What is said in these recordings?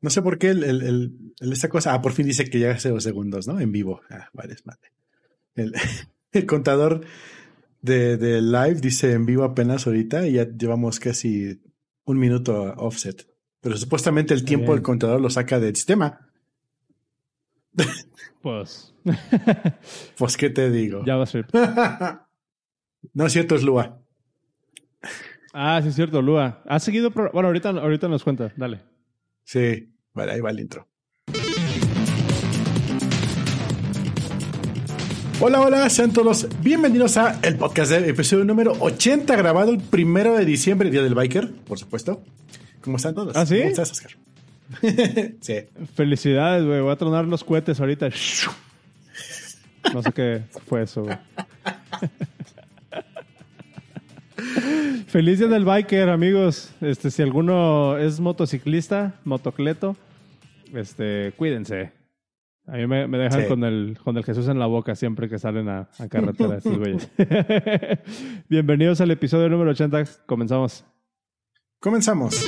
No sé por qué el, el, esta cosa. Ah, por fin dice que ya hace dos segundos, ¿no? En vivo. Ah, vale, es madre. El, el contador de, de, live dice en vivo apenas ahorita y ya llevamos casi un minuto offset. Pero supuestamente el tiempo del contador lo saca del sistema. Pues. pues, ¿qué te digo? Ya va a ser. no es cierto, es Lua. Ah, sí, es cierto, Lua. ¿Has seguido? Bueno, ahorita, ahorita nos cuenta, dale. Sí, vale, ahí va el intro. Hola, hola, sean todos bienvenidos a el podcast de episodio número 80, grabado el primero de diciembre, Día del Biker, por supuesto. ¿Cómo están todos? ¿Ah, sí? ¿Cómo estás, Oscar? sí. Felicidades, güey. Voy a tronar los cohetes ahorita. No sé qué fue eso, güey. Feliz día del biker, amigos. Este, si alguno es motociclista, motocleto, este, cuídense. A mí me, dejan con, el, con el Jesús en la boca siempre que salen a, a carretera Bienvenidos al episodio número 80. Comenzamos. Comenzamos.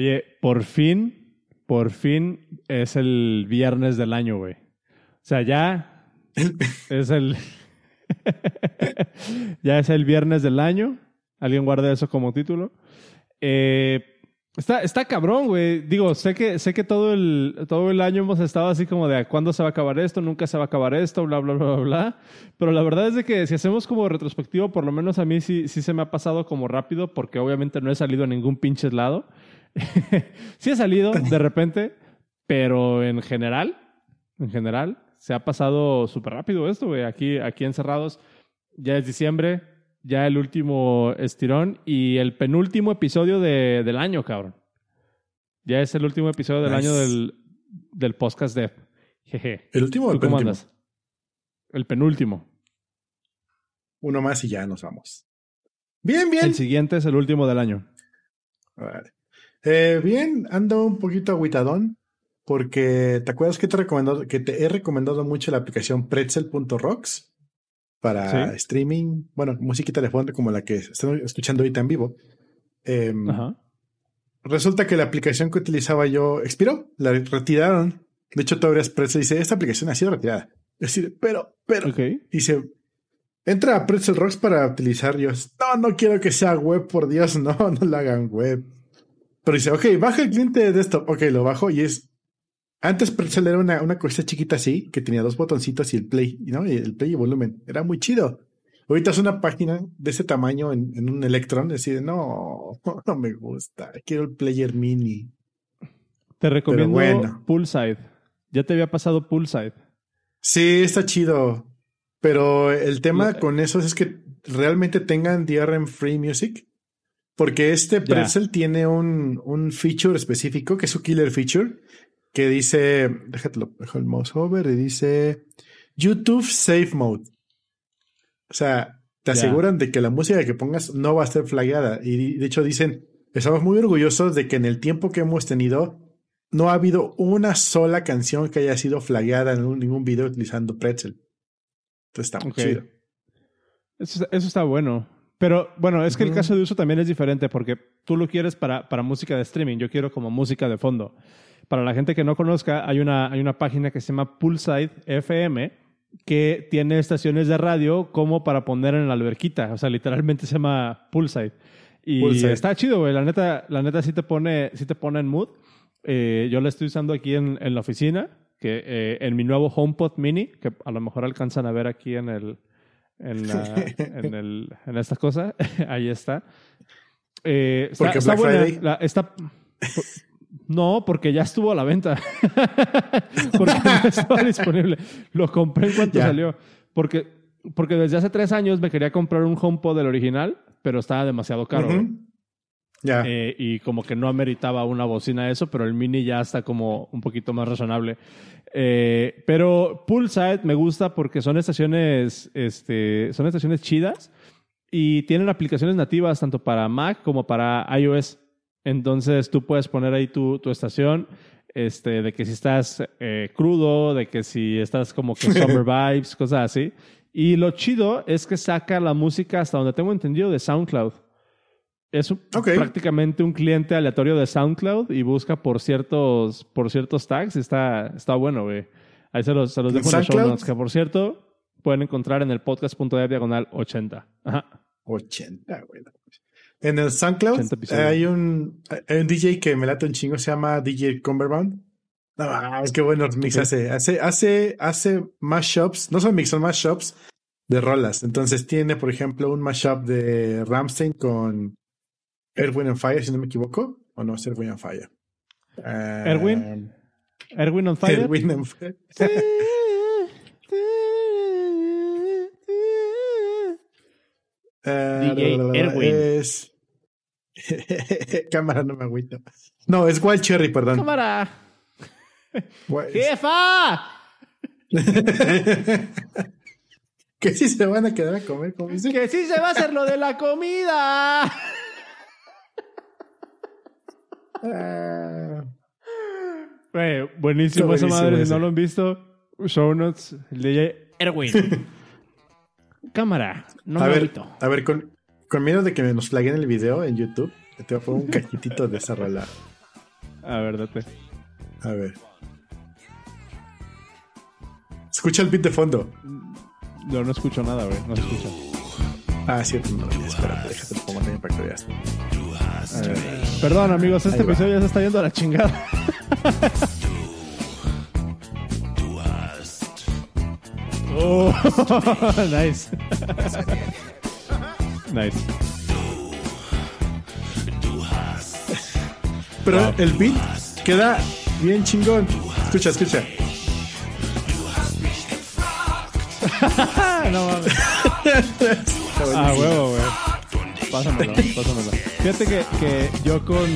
Oye, por fin, por fin es el viernes del año, güey. O sea, ya es el. ya es el viernes del año. Alguien guarda eso como título. Eh, está, está cabrón, güey. Digo, sé que, sé que todo el, todo el año hemos estado así como de cuándo se va a acabar esto, nunca se va a acabar esto, bla, bla, bla, bla, Pero la verdad es de que si hacemos como retrospectivo, por lo menos a mí sí, sí se me ha pasado como rápido, porque obviamente no he salido a ningún pinche lado. sí ha salido de repente, pero en general, en general, se ha pasado súper rápido esto, güey. Aquí, aquí encerrados, ya es diciembre, ya el último estirón y el penúltimo episodio de, del año, cabrón. Ya es el último episodio del año del, del podcast de Jeje. ¿El último o el cómo penúltimo? Andas? El penúltimo. Uno más y ya nos vamos. Bien, bien. El siguiente es el último del año. Vale. Eh, bien, ando un poquito aguitadón porque ¿te acuerdas que te, recomendado, que te he recomendado mucho la aplicación pretzel.rocks para streaming? Bueno, música telefónica como la que estoy escuchando ahorita en vivo. Em, resulta que la aplicación que utilizaba yo expiró, la retiraron. De hecho, todavía Pretzel dice, esta aplicación ha sido retirada. Es decir, pero, pero, dice, entra a Pretzel Rocks para utilizar yo. No, no quiero que sea web, por Dios, no, no la hagan web. Pero dice, ok, baja el cliente de desktop. Ok, lo bajo y es. Antes Pretzel era una, una cosita chiquita así, que tenía dos botoncitos y el play, ¿no? Y el play y volumen. Era muy chido. Ahorita es una página de ese tamaño en, en un Electron. Decide, no, no me gusta. Quiero el player mini. Te recomiendo bueno. Poolside. Ya te había pasado Poolside. Sí, está chido. Pero el tema con eso es que realmente tengan DRM Free Music. Porque este pretzel tiene un, un, feature específico, que es su killer feature, que dice, déjatelo, dejo el mouse over y dice YouTube Safe Mode. O sea, te aseguran de que la música que pongas no va a estar flagueada. Y de hecho dicen, estamos muy orgullosos de que en el tiempo que hemos tenido, no ha habido una sola canción que haya sido flagueada en ningún video utilizando pretzel. Entonces está muy chido. eso está bueno. Pero bueno, es que el caso de uso también es diferente porque tú lo quieres para, para música de streaming, yo quiero como música de fondo. Para la gente que no conozca, hay una, hay una página que se llama Poolside FM que tiene estaciones de radio como para poner en la alberquita. O sea, literalmente se llama Poolside. Y está chido, güey. La neta, la neta sí te pone, sí te pone en mood. Eh, yo la estoy usando aquí en, en la oficina, que eh, en mi nuevo HomePod Mini, que a lo mejor alcanzan a ver aquí en el, en, la, en, el, en esta cosa. Ahí está. Eh, está, porque está buena. está, no, porque ya estuvo a la venta. porque no estaba disponible. Lo compré en cuanto salió. Porque, porque desde hace tres años me quería comprar un HomePod del original, pero estaba demasiado caro. Ya. Eh, y como que no ameritaba una bocina eso, pero el mini ya está como un poquito más razonable. Eh, pero Poolside me gusta porque son estaciones, este, son estaciones chidas y tienen aplicaciones nativas tanto para Mac como para iOS. Entonces tú puedes poner ahí tu, tu estación. este, de que si estás eh, crudo, de que si estás como que summer vibes, cosas así. Y lo chido es que saca la música, hasta donde tengo entendido, de SoundCloud. Es prácticamente un cliente aleatorio de SoundCloud y busca por ciertos, por ciertos tags. Está, está bueno, güey. Ahí se los, se los dejo en los show notes, que por cierto, pueden encontrar en el podcast.de diagonal 80. Ajá. 80, güey. En el SoundCloud hay un, hay un DJ que me late un chingo, se llama DJ Cumberbound. No, es que buenos mix hace. Hace, hace, hace mashups, no son mix, son mashups de rolas. Entonces tiene, por ejemplo, un mashup de Ramstein con Erwin and Fire, si no me equivoco. O no, es Erwin and Fire. Erwin. Erwin on Fire. Erwin on Fire. DJ Erwin. Es... Cámara, no me agüito. No, es Wild Cherry, perdón. Cámara. ¡Jefa! que sí se van a quedar a comer, como dice. Que sí se va a hacer lo de la comida. Ah. buenísimo esa madre. Si no lo han visto, show notes, DJ Erwin. Cámara, no a me ver, A ver, con, con miedo de que nos flaguen el video en YouTube, te voy a poner un cachitito de esa rola. A ver, date. A ver. Escucha el beat de fondo. Yo no escucho nada, güey. No se escucha. Ah, cierto, no. Espérate, déjate lo pongo también para que veas. Perdón, amigos, este episodio ya se está yendo a la chingada. oh, nice. nice. Pero el beat queda bien chingón. Escucha, escucha. no mames. ah, huevo, güey. Pásamelo, pásamelo. Fíjate que, que yo con,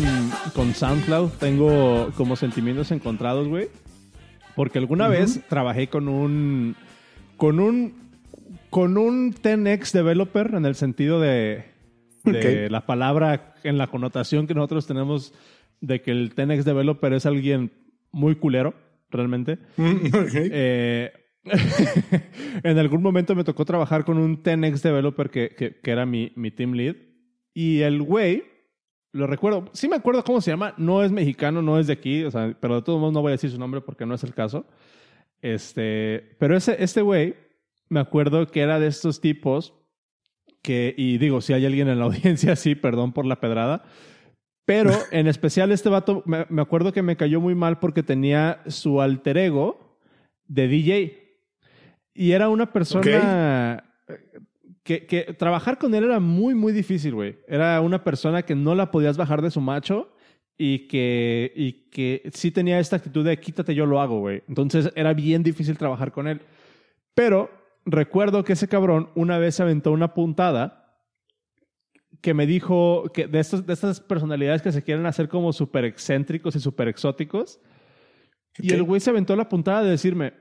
con SoundCloud tengo como sentimientos encontrados, güey. Porque alguna vez trabajé con un. con un. con un 10x developer en el sentido de. de la palabra en la connotación que nosotros tenemos de que el 10x developer es alguien muy culero, realmente. Mm, eh, en algún momento me tocó trabajar con un 10x developer que, que, era mi, mi, team lead. Y el güey, lo recuerdo, sí me acuerdo cómo se llama, no es mexicano, no es de aquí, o sea, pero de todos modos no voy a decir su nombre porque no es el caso. Este, pero ese, este güey, me acuerdo que era de estos tipos que, y digo, si hay alguien en la audiencia, sí, perdón por la pedrada, pero en especial este vato, me, me acuerdo que me cayó muy mal porque tenía su alter ego de DJ. Y era una persona que, que, trabajar con él era muy, muy difícil, güey. Era una persona que no la podías bajar de su macho y que, y que sí tenía esta actitud de quítate, yo lo hago, güey. Entonces era bien difícil trabajar con él. Pero recuerdo que ese cabrón una vez se aventó una puntada que me dijo que de, estos, de estas personalidades que se quieren hacer como súper excéntricos y súper exóticos. Y el güey se aventó la puntada de decirme,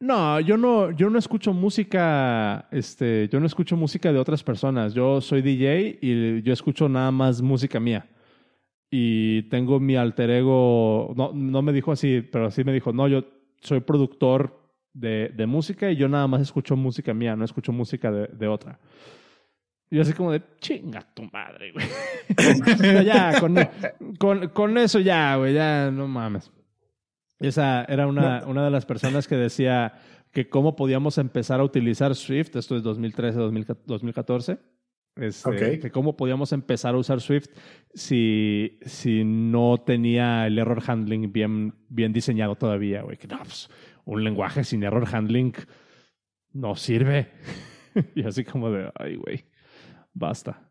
no, yo no, yo no escucho música, este, yo no escucho música de otras personas. Yo soy DJ y yo escucho nada más música mía. Y tengo mi alter ego, no, no me dijo así, pero sí me dijo, no, yo soy productor de, de música y yo nada más escucho música mía, no escucho música de, de otra. Y así como de, chinga tu madre, güey. ya, con, con, eso ya, güey, ya no mames. Esa era una, una de las personas que decía que cómo podíamos empezar a utilizar Swift, esto es 2013, 2014, este, que cómo podíamos empezar a usar Swift si, si no tenía el error handling bien, bien diseñado todavía, güey. Que no, pues, un lenguaje sin error handling no sirve. y así como de, ay, güey, basta.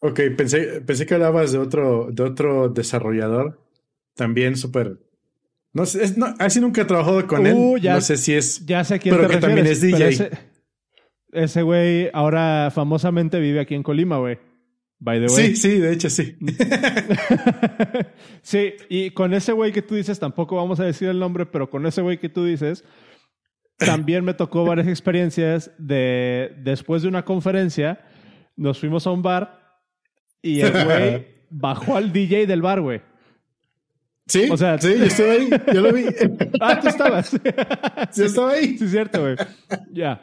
Ok, pensé, pensé que hablabas de otro, de otro desarrollador también súper no sé, así nunca he trabajado con él. Uh, no sé si es. Ya sé quién pero que también es DJ. Ese güey ahora famosamente vive aquí en Colima, güey. By the way. Sí, sí, de hecho sí. sí, y con ese güey que tú dices, tampoco vamos a decir el nombre, pero con ese güey que tú dices, también me tocó varias experiencias de después de una conferencia, nos fuimos a un bar y el güey bajó al DJ del bar, güey. Sí, o sea, sí, yo estuve ahí, yo lo vi. ah, tú estabas. yo estaba ahí. Sí, es cierto, güey. Ya.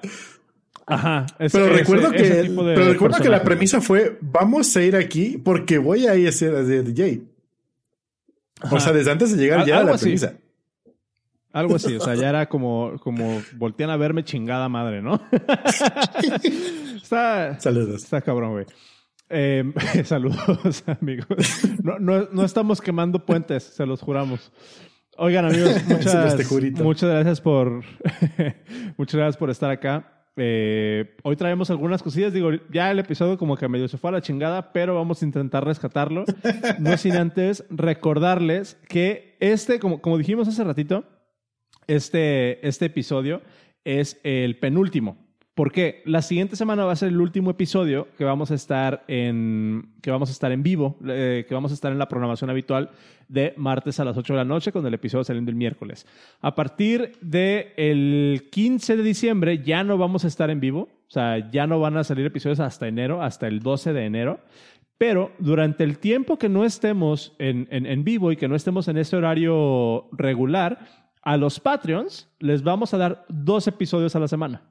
Ajá. pero recuerdo que, pero recuerdo que la premisa fue, vamos a ir aquí porque voy a ir a ser DJ. O sea, desde antes de llegar ya a la premisa. Algo así, o sea, ya era como, como voltean a verme chingada madre, ¿no? está, Saludos. Está cabrón, güey. Eh, saludos, amigos. No, no, no, estamos quemando puentes, se los juramos. Oigan, amigos, muchas, muchas gracias por muchas gracias por estar acá. Eh, hoy traemos algunas cosillas. Digo, ya el episodio como que medio se fue a la chingada, pero vamos a intentar rescatarlo. no sin antes recordarles que este, como, como dijimos hace ratito, este, este episodio es el penúltimo. Porque la siguiente semana va a ser el último episodio que vamos a estar en, que vamos a estar en vivo, eh, que vamos a estar en la programación habitual de martes a las 8 de la noche con el episodio saliendo el miércoles. A partir del el 15 de diciembre ya no vamos a estar en vivo, o sea, ya no van a salir episodios hasta enero, hasta el 12 de enero. Pero durante el tiempo que no estemos en, en vivo y que no estemos en este horario regular, a los Patreons les vamos a dar dos episodios a la semana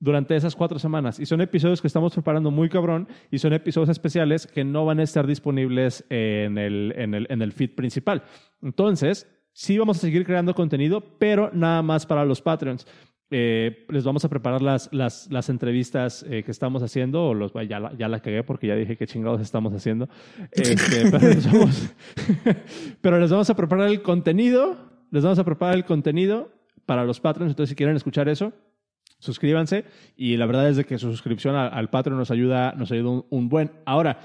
durante esas cuatro semanas. Y son episodios que estamos preparando muy cabrón y son episodios especiales que no van a estar disponibles en el, en el, en el feed principal. Entonces, sí vamos a seguir creando contenido, pero nada más para los Patreons. Eh, les vamos a preparar las, las, las entrevistas eh, que estamos haciendo, o los, ya, la, ya la cagué porque ya dije qué chingados estamos haciendo, este, pero, les vamos, pero les vamos a preparar el contenido, les vamos a preparar el contenido para los Patreons, entonces si quieren escuchar eso, suscríbanse y la verdad es de que su suscripción al, Patreon nos ayuda, nos ayuda un, buen. Ahora,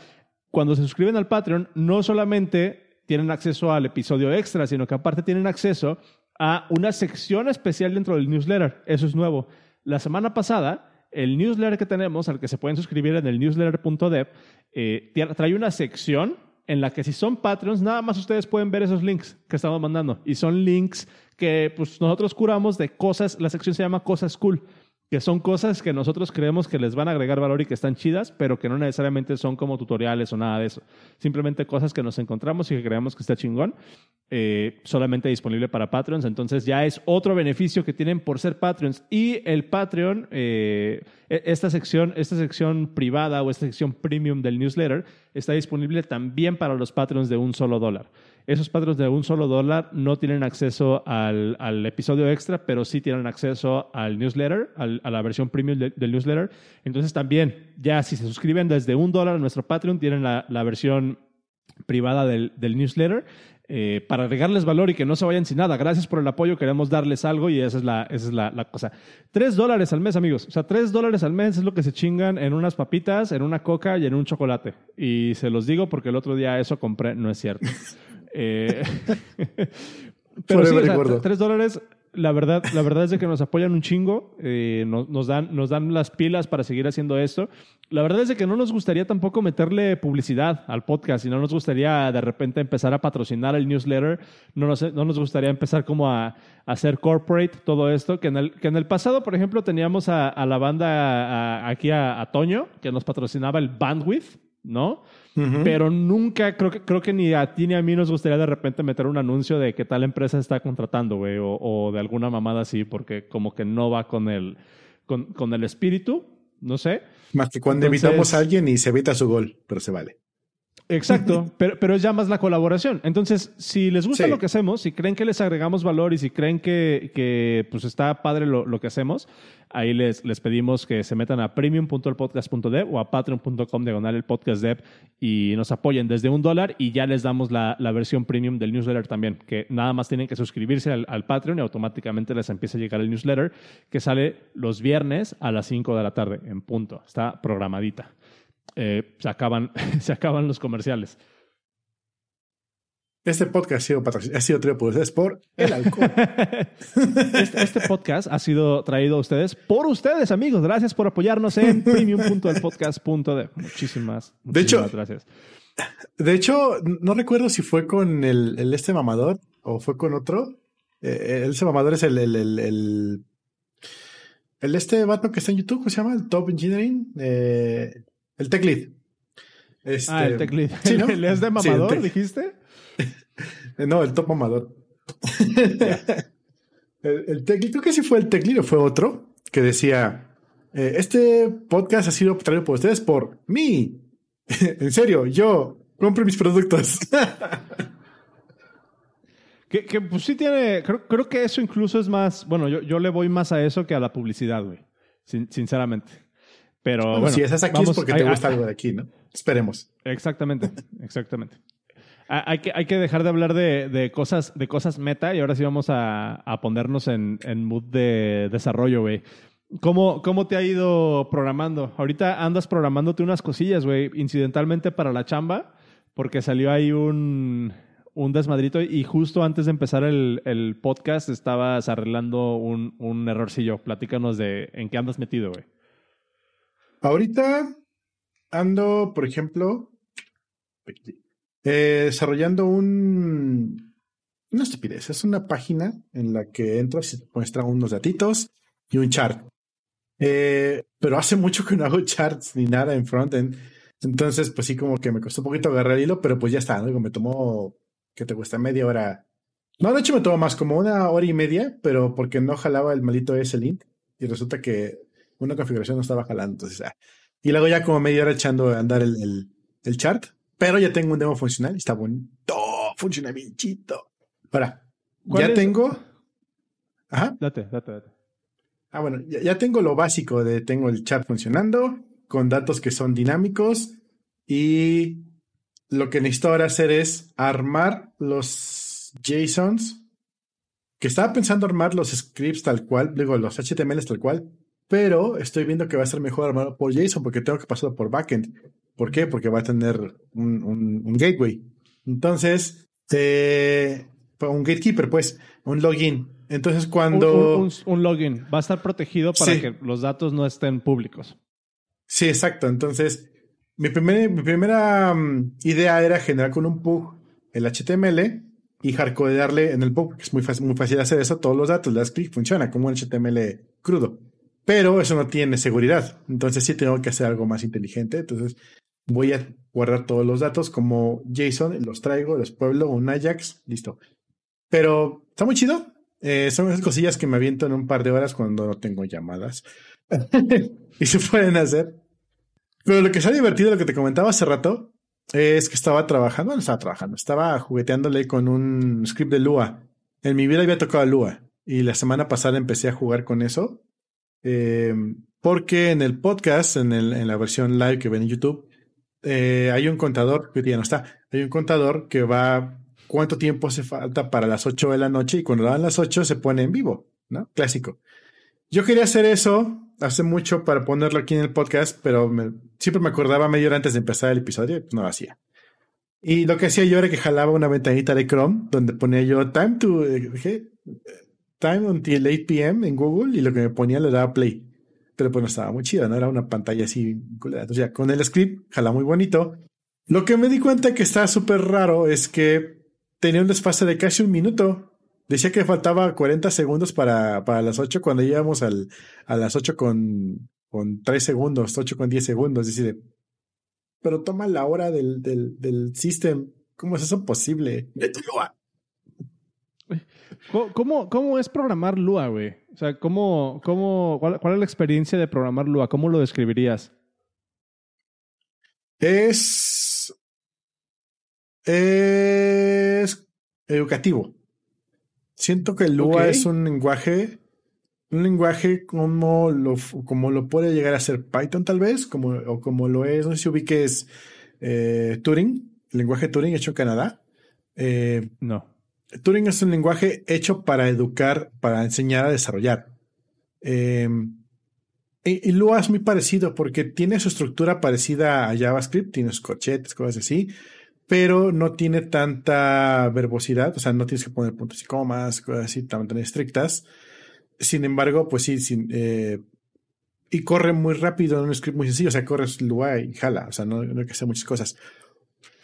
cuando se suscriben al Patreon, no solamente tienen acceso al episodio extra, sino que aparte tienen acceso a una sección especial dentro del newsletter. Eso es nuevo. La semana pasada, el newsletter que tenemos, al que se pueden suscribir en el newsletter.dev, eh, trae una sección en la que si son Patreons, nada más ustedes pueden ver esos links que estamos mandando. Y son links que pues, nosotros curamos de cosas, la sección se llama Cosas Cool que son cosas que nosotros creemos que les van a agregar valor y que están chidas, pero que no necesariamente son como tutoriales o nada de eso. Simplemente cosas que nos encontramos y que creemos que está chingón, eh, solamente disponible para Patreons. Entonces ya es otro beneficio que tienen por ser Patreons. Y el Patreon, eh, e-, esta, sección, esta sección privada o esta sección premium del newsletter está disponible también para los Patreons de un solo dólar. Esos patrones de un solo dólar no tienen acceso al, al episodio extra, pero sí tienen acceso al newsletter, a la versión premium del newsletter. Entonces también, ya si se suscriben desde un dólar a nuestro Patreon, tienen la, la versión privada del, del newsletter. Eh, para agregarles valor y que no se vayan sin nada. Gracias por el apoyo, queremos darles algo y esa es la, esa es la, cosa. Tres dólares al mes, amigos. O sea, tres dólares al mes es lo que se chingan en unas papitas, en una coca y en un chocolate. Y se los digo porque el otro día eso compré, no es cierto. Eh, pero sí, dólares, la verdad, la verdad es de que nos apoyan un chingo, eh, nos, dan, nos dan las pilas para seguir haciendo esto. La verdad es de que no nos gustaría tampoco meterle publicidad al podcast y no nos gustaría de repente empezar a patrocinar el newsletter, no nos, no nos gustaría empezar como a, hacer corporate todo esto, que en el, que en el pasado, por ejemplo, teníamos a, la banda aquí a Toño, que nos patrocinaba el Bandwidth, ¿no? Pero nunca, creo que, creo que ni a ti ni a mí nos gustaría de repente meter un anuncio de que tal empresa está contratando, güey, o, de alguna mamada así, porque como que no va con el, con, el espíritu, no sé. Más que cuando invitamos a alguien y se evita su gol, pero se vale. Exacto, pero, pero es ya más la colaboración. Entonces, si les gusta lo que hacemos, si creen que les agregamos valor y si creen que, que pues está padre lo, lo que hacemos, Ahí les, les pedimos que se metan a premium.elpodcast.dev o a patreon.com diagonal el podcast dev y nos apoyen desde un dólar y ya les damos la, la, versión premium del newsletter también, que nada más tienen que suscribirse al, al, Patreon y automáticamente les empieza a llegar el newsletter que sale los viernes a las 5 de la tarde en punto. Está programadita. Eh, se, acaban, se acaban los comerciales. Este podcast ha sido, ha sido traído por ustedes por el alcohol. Este, este, podcast ha sido traído a ustedes por ustedes, amigos. Gracias por apoyarnos en premium.elpodcast.de. Muchísimas, muchísimas de hecho, gracias. De hecho, no recuerdo si fue con el, el este mamador o fue con otro. Eh, el este mamador es el, el, el, el, este vato que está en YouTube, ¿cómo se llama? El Top Engineering. Eh, el Tech Lead. ah, el Tech Lead. ¿Sí, ¿Le es de mamador, dijiste? no, el top mamador. el, el creo que sí fue el Tecli o fue otro, que decía, eh, este podcast ha sido traído por ustedes por mí. en serio, yo compro mis productos. que, que, pues sí tiene, creo, creo, que eso incluso es más, bueno, yo, yo, le voy más a eso que a la publicidad, güey, sinceramente. Pero bueno, si estás aquí es porque te gusta algo de aquí, ¿no? Esperemos. Exactamente, exactamente. hay, que, hay que dejar de hablar de, de, cosas, de cosas meta y ahora sí vamos a, a ponernos en, en mood de desarrollo, güey. ¿Cómo, ¿Cómo te ha ido programando? Ahorita andas programándote unas cosillas, güey, incidentalmente para la chamba, porque salió ahí un, un desmadrito y justo antes de empezar el, el podcast estabas arreglando un, un, errorcillo. Platícanos de en qué andas metido, güey. Ahorita ando, por ejemplo, eh, desarrollando un... Una estupidez. Es una página en la que entras y te muestra unos datitos y un chart. Eh, pero hace mucho que no hago charts ni nada en frontend. Entonces, pues sí, como que me costó un poquito agarrar el hilo, pero pues ya está, me tomó, ¿qué te cuesta? Media hora. No, de hecho me tomó más, como una hora y media, pero porque no jalaba el maldito ese link y resulta que una configuración no estaba jalando. Entonces, ah. Y luego ya como media hora echando a andar el, el, chart, pero ya tengo un demo funcional y está bonito, funciona bien chito. Ahora, ya tengo. Ajá. Date, date, date. Ah, bueno, ya, tengo lo básico de tengo el chat funcionando con datos que son dinámicos y lo que necesito ahora hacer es armar los JSONs que estaba pensando armar los scripts tal cual, digo, los HTMLs tal cual, pero estoy viendo que va a ser mejor armarlo por JSON porque tengo que pasarlo por backend. ¿Por qué? Porque va a tener un, gateway. Entonces, eh, un gatekeeper, pues, un login. Entonces, cuando. Un, login va a estar protegido para que los datos no estén públicos. Sí, exacto. Entonces, mi, mi primera mm, idea era generar con un PUG el HTML y hardcodearle en el PUG, que es muy fácil, muy fácil hacer eso. Todos los datos, das clic, funciona como un HTML crudo. Pero eso no tiene seguridad. Entonces, sí tengo que hacer algo más inteligente. Entonces, voy a guardar todos los datos como JSON, los traigo, los pueblo, un Ajax, listo. Pero está muy chido. Eh, son esas cosillas que me aviento en un par de horas cuando no tengo llamadas. y se pueden hacer. Pero lo que ha divertido, lo que te comentaba hace rato, es que estaba trabajando, no estaba trabajando, estaba jugueteándole con un script de Lua. En mi vida había tocado Lua. Y la semana pasada empecé a jugar con eso. Eh, porque en el podcast, en, el, en, la versión live que ven en YouTube, eh, hay un contador, que ya no está, hay un contador que va cuánto tiempo hace falta para las 8 de la noche y cuando dan las 8 se pone en vivo, ¿no? Clásico. Yo quería hacer eso hace mucho para ponerlo aquí en el podcast, pero siempre me acordaba media hora antes de empezar el episodio y pues no lo hacía. Y lo que hacía yo era que jalaba una ventanita de Chrome donde ponía yo time to eh, time until 8 p.m. en Google y lo que me ponía le daba play. Pero pues no estaba muy chido, no era una pantalla así. Entonces ya con el script jala muy bonito. Lo que me di cuenta que está súper raro es que tenía un desfase de casi un minuto. Decía que faltaba 40 segundos para, para las 8 cuando íbamos al, a las 8 con, con 3 segundos, 8 con 10 segundos. Es decir, pero toma la hora del, del, del system. ¿Cómo es eso posible? Lua. ¿Cómo, ¿Cómo es programar Lua, güey? O sea, ¿cómo, cómo, cuál, ¿cuál es la experiencia de programar Lua? ¿Cómo lo describirías? Es es educativo. Siento que Lua es un lenguaje, un lenguaje como lo, como lo puede llegar a ser Python tal vez, como, o como lo es, no sé si ubiques eh, Turing, el lenguaje Turing hecho en Canadá. Eh, no. Turing es un lenguaje hecho para educar, para enseñar a desarrollar. Em, y, y, Lua es muy parecido porque tiene su estructura parecida a JavaScript, tiene sus corchetes, cosas así, pero no tiene tanta verbosidad, o sea, no tienes que poner puntos y comas, cosas así tan, estrictas. Sin embargo, pues sí, sin, eh, y corre muy rápido en un script muy sencillo, o sea, corres Lua y jala, o sea, no, hay que hacer muchas cosas.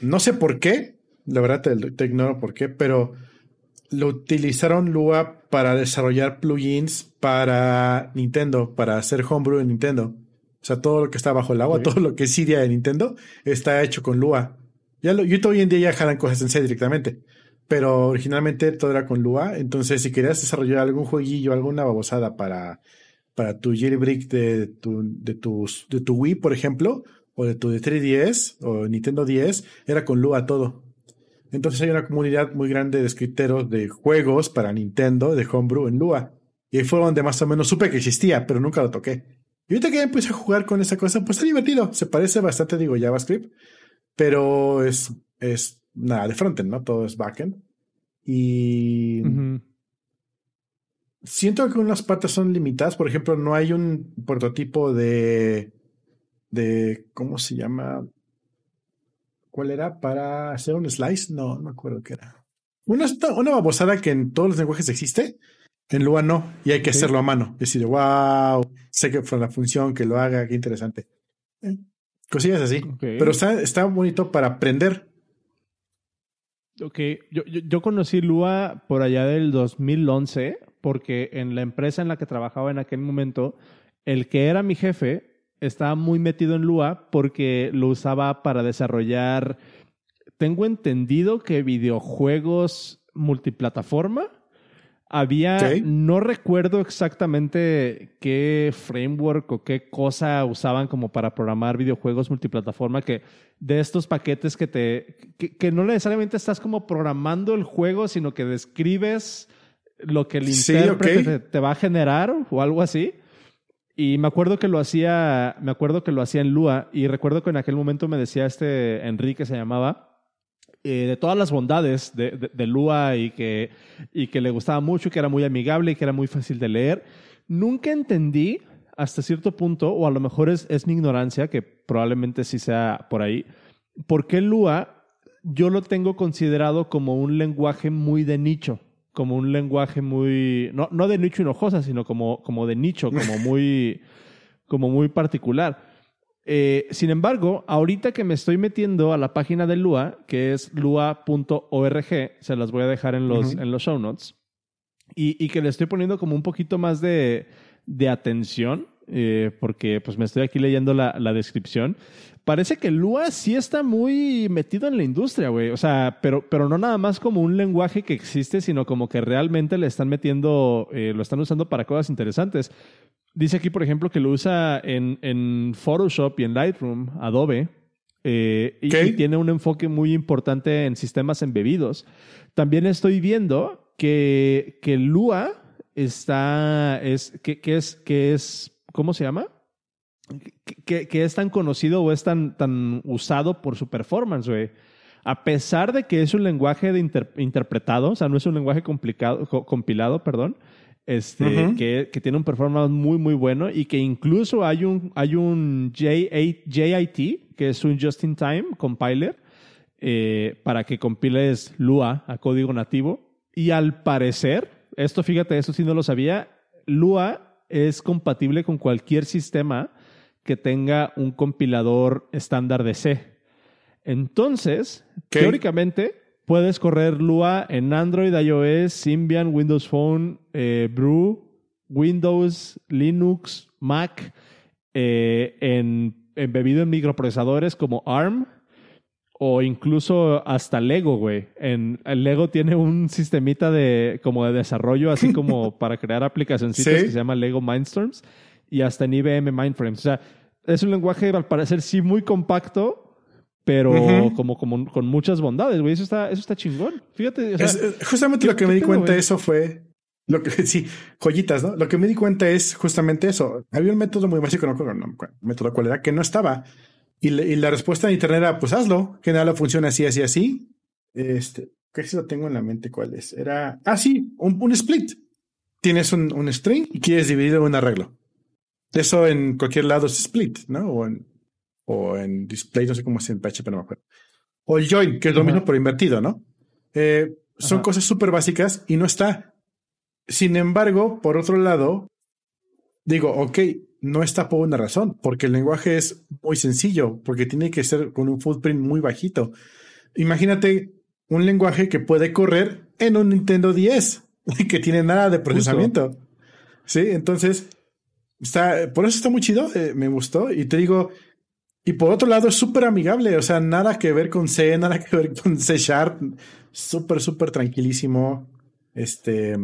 No sé por qué, la verdad te, ignoro por qué, pero lo utilizaron Lua para desarrollar plugins para Nintendo, para hacer homebrew en Nintendo. O sea, todo lo que está bajo el agua, todo lo que es Cydia de Nintendo, está hecho con Lua. Ya lo, YouTube hoy en día ya jalan cosas en C directamente. pero originalmente todo era con Lua. Entonces, si querías desarrollar algún jueguillo, alguna babosada para, para tu jailbreak de tu, de, tus, de tu Wii, por ejemplo, o de tu 3DS o Nintendo 10, era con Lua todo. Entonces hay una comunidad muy grande de escriteros de juegos para Nintendo, de Homebrew en Lua. Y ahí fue donde más o menos supe que existía, pero nunca lo toqué. Y ahorita que empecé a jugar con esa cosa, pues está divertido. Se parece bastante, digo, JavaScript, pero es, es nada de frontend, ¿no? Todo es backend. Y siento que unas patas son limitadas. Por ejemplo, no hay un prototipo de, de, ¿cómo se llama? ¿Cuál era? Para hacer un slice. No, no me acuerdo qué era. Una, una babosada que en todos los lenguajes existe. En Lua no, y hay que hacerlo a mano. Decir, wow, sé que fue la función, que lo haga, qué interesante. Eh, cosillas así. Pero está, está bonito para aprender. Ok, yo, yo, conocí Lua por allá del 2011, porque en la empresa en la que trabajaba en aquel momento, el que era mi jefe estaba muy metido en Lua porque lo usaba para desarrollar, tengo entendido que videojuegos multiplataforma. Había, no recuerdo exactamente qué framework o qué cosa usaban como para programar videojuegos multiplataforma, que de estos paquetes que te, que, no necesariamente estás como programando el juego, sino que describes lo que el intérprete te, va a generar o algo así. Y me acuerdo que lo hacía, me acuerdo que lo hacía en Lua y recuerdo que en aquel momento me decía este Enrique se llamaba, eh, de todas las bondades de, Lua y que, y que le gustaba mucho, que era muy amigable y que era muy fácil de leer. Nunca entendí hasta cierto punto, o a lo mejor es, es mi ignorancia, que probablemente sí sea por ahí, por qué Lua yo lo tengo considerado como un lenguaje muy de nicho, como un lenguaje muy, no, no de nicho hinojosa, sino como, como de nicho, como muy, como muy particular. Eh, sin embargo, ahorita que me estoy metiendo a la página de Lua, que es lua.org, se las voy a dejar en los, en los show notes, y, que le estoy poniendo como un poquito más de, atención, eh, porque pues me estoy aquí leyendo la, descripción. Parece que Lua sí está muy metido en la industria, güey. O sea, pero, pero no nada más como un lenguaje que existe, sino como que realmente le están metiendo, eh, lo están usando para cosas interesantes. Dice aquí, por ejemplo, que lo usa en, Photoshop y en Lightroom, Adobe, eh, y, tiene un enfoque muy importante en sistemas embebidos. También estoy viendo que, que Lua está, es, que, es, que es, ¿cómo se llama? Que, que, es tan conocido o es tan, tan usado por su performance, güey. A pesar de que es un lenguaje de interpretado, o sea, no es un lenguaje complicado, compilado, perdón, este, que, que, tiene un performance muy, muy bueno y que incluso hay un, hay un JIT, que es un Just-in-Time compiler, eh, para que compiles Lua a código nativo. Y al parecer, esto fíjate, esto sí no lo sabía, Lua es compatible con cualquier sistema que tenga un compilador estándar de C. Entonces, teóricamente, Puedes correr Lua en Android, iOS, Symbian, Windows Phone, eh, Brew, Windows, Linux, Mac, eh, en, embebido en microprocesadores como ARM o incluso hasta Lego, güey. En, el Lego tiene un sistemita de, como de desarrollo, así como para crear aplicaciones que se llama Lego Mindstorms y hasta en IBM Mindframes. O sea, es un lenguaje al parecer sí muy compacto, pero como, como con muchas bondades, güey. Eso está, eso está chingón. Fíjate. Eh, justamente lo que me di cuenta de eso fue lo que sí, joyitas, ¿no? Lo que me di cuenta es justamente eso. Había un método muy básico, no no, método cuál era, que no estaba. Y, la respuesta de internet era, pues hazlo, que nada lo funciona así, así, así. Este, que si lo tengo en la mente cuál es. Era, ah, sí, un, split. Tienes un, un, string y quieres dividirlo en un arreglo. Eso en cualquier lado es split, ¿no? O en o en display, no sé cómo es en PHP, no me acuerdo. O el join, que es lo mismo pero invertido, ¿no? Eh, son cosas súper básicas y no está. Sin embargo, por otro lado, digo, ok, no está por una razón, porque el lenguaje es muy sencillo, porque tiene que ser con un footprint muy bajito. Imagínate un lenguaje que puede correr en un Nintendo 10, que tiene nada de procesamiento. Sí, entonces, está, por eso está muy chido, eh, me gustó. Y te digo, Y por otro lado, es súper amigable, o sea, nada que ver con C, nada que ver con C Sharp, súper, súper tranquilísimo. Este.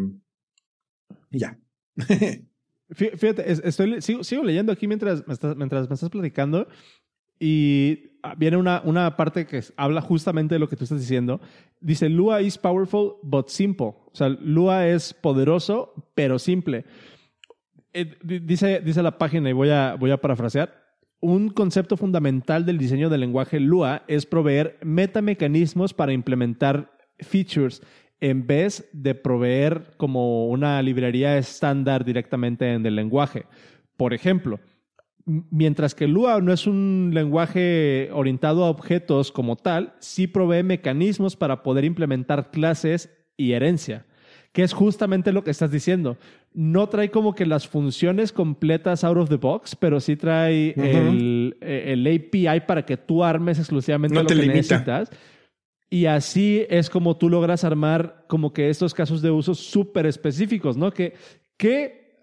Ya. Fíjate, estoy, sigo, leyendo aquí mientras me, estás, mientras me estás platicando y ah, viene una, una parte que habla justamente de lo que tú estás diciendo. Dice, Lua is powerful but simple. O sea, Lua es poderoso pero simple. Eh, dice, dice la página y voy a, voy a parafrasear. Un concepto fundamental del diseño del lenguaje Lua es proveer metamecanismos para implementar features en vez de proveer como una librería estándar directamente en el lenguaje. Por ejemplo, mientras que Lua no es un lenguaje orientado a objetos como tal, sí provee mecanismos para poder implementar clases y herencia, que es justamente lo que estás diciendo. No trae como que las funciones completas out of the box, pero sí trae el, API para que tú armes exclusivamente lo que necesitas. Y así es como tú logras armar como que estos casos de uso súper específicos, ¿no? Que, que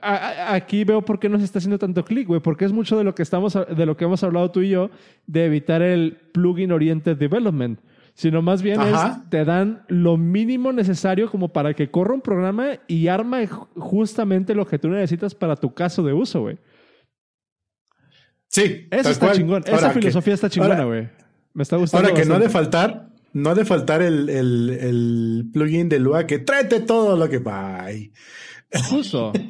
aquí veo por qué nos está haciendo tanto clic, güey, porque es mucho de lo que estamos, de lo que hemos hablado tú y yo, de evitar el plugin oriented development, sino más bien es, te dan lo mínimo necesario como para que corra un programa y arma justamente lo que tú necesitas para tu caso de uso, güey. Sí. Eso está chingón. Esa filosofía está chingona, güey. Me está gustando. Ahora que no ha de faltar, no ha de faltar el, el, plugin de Lua que tráete todo lo que va. Justo.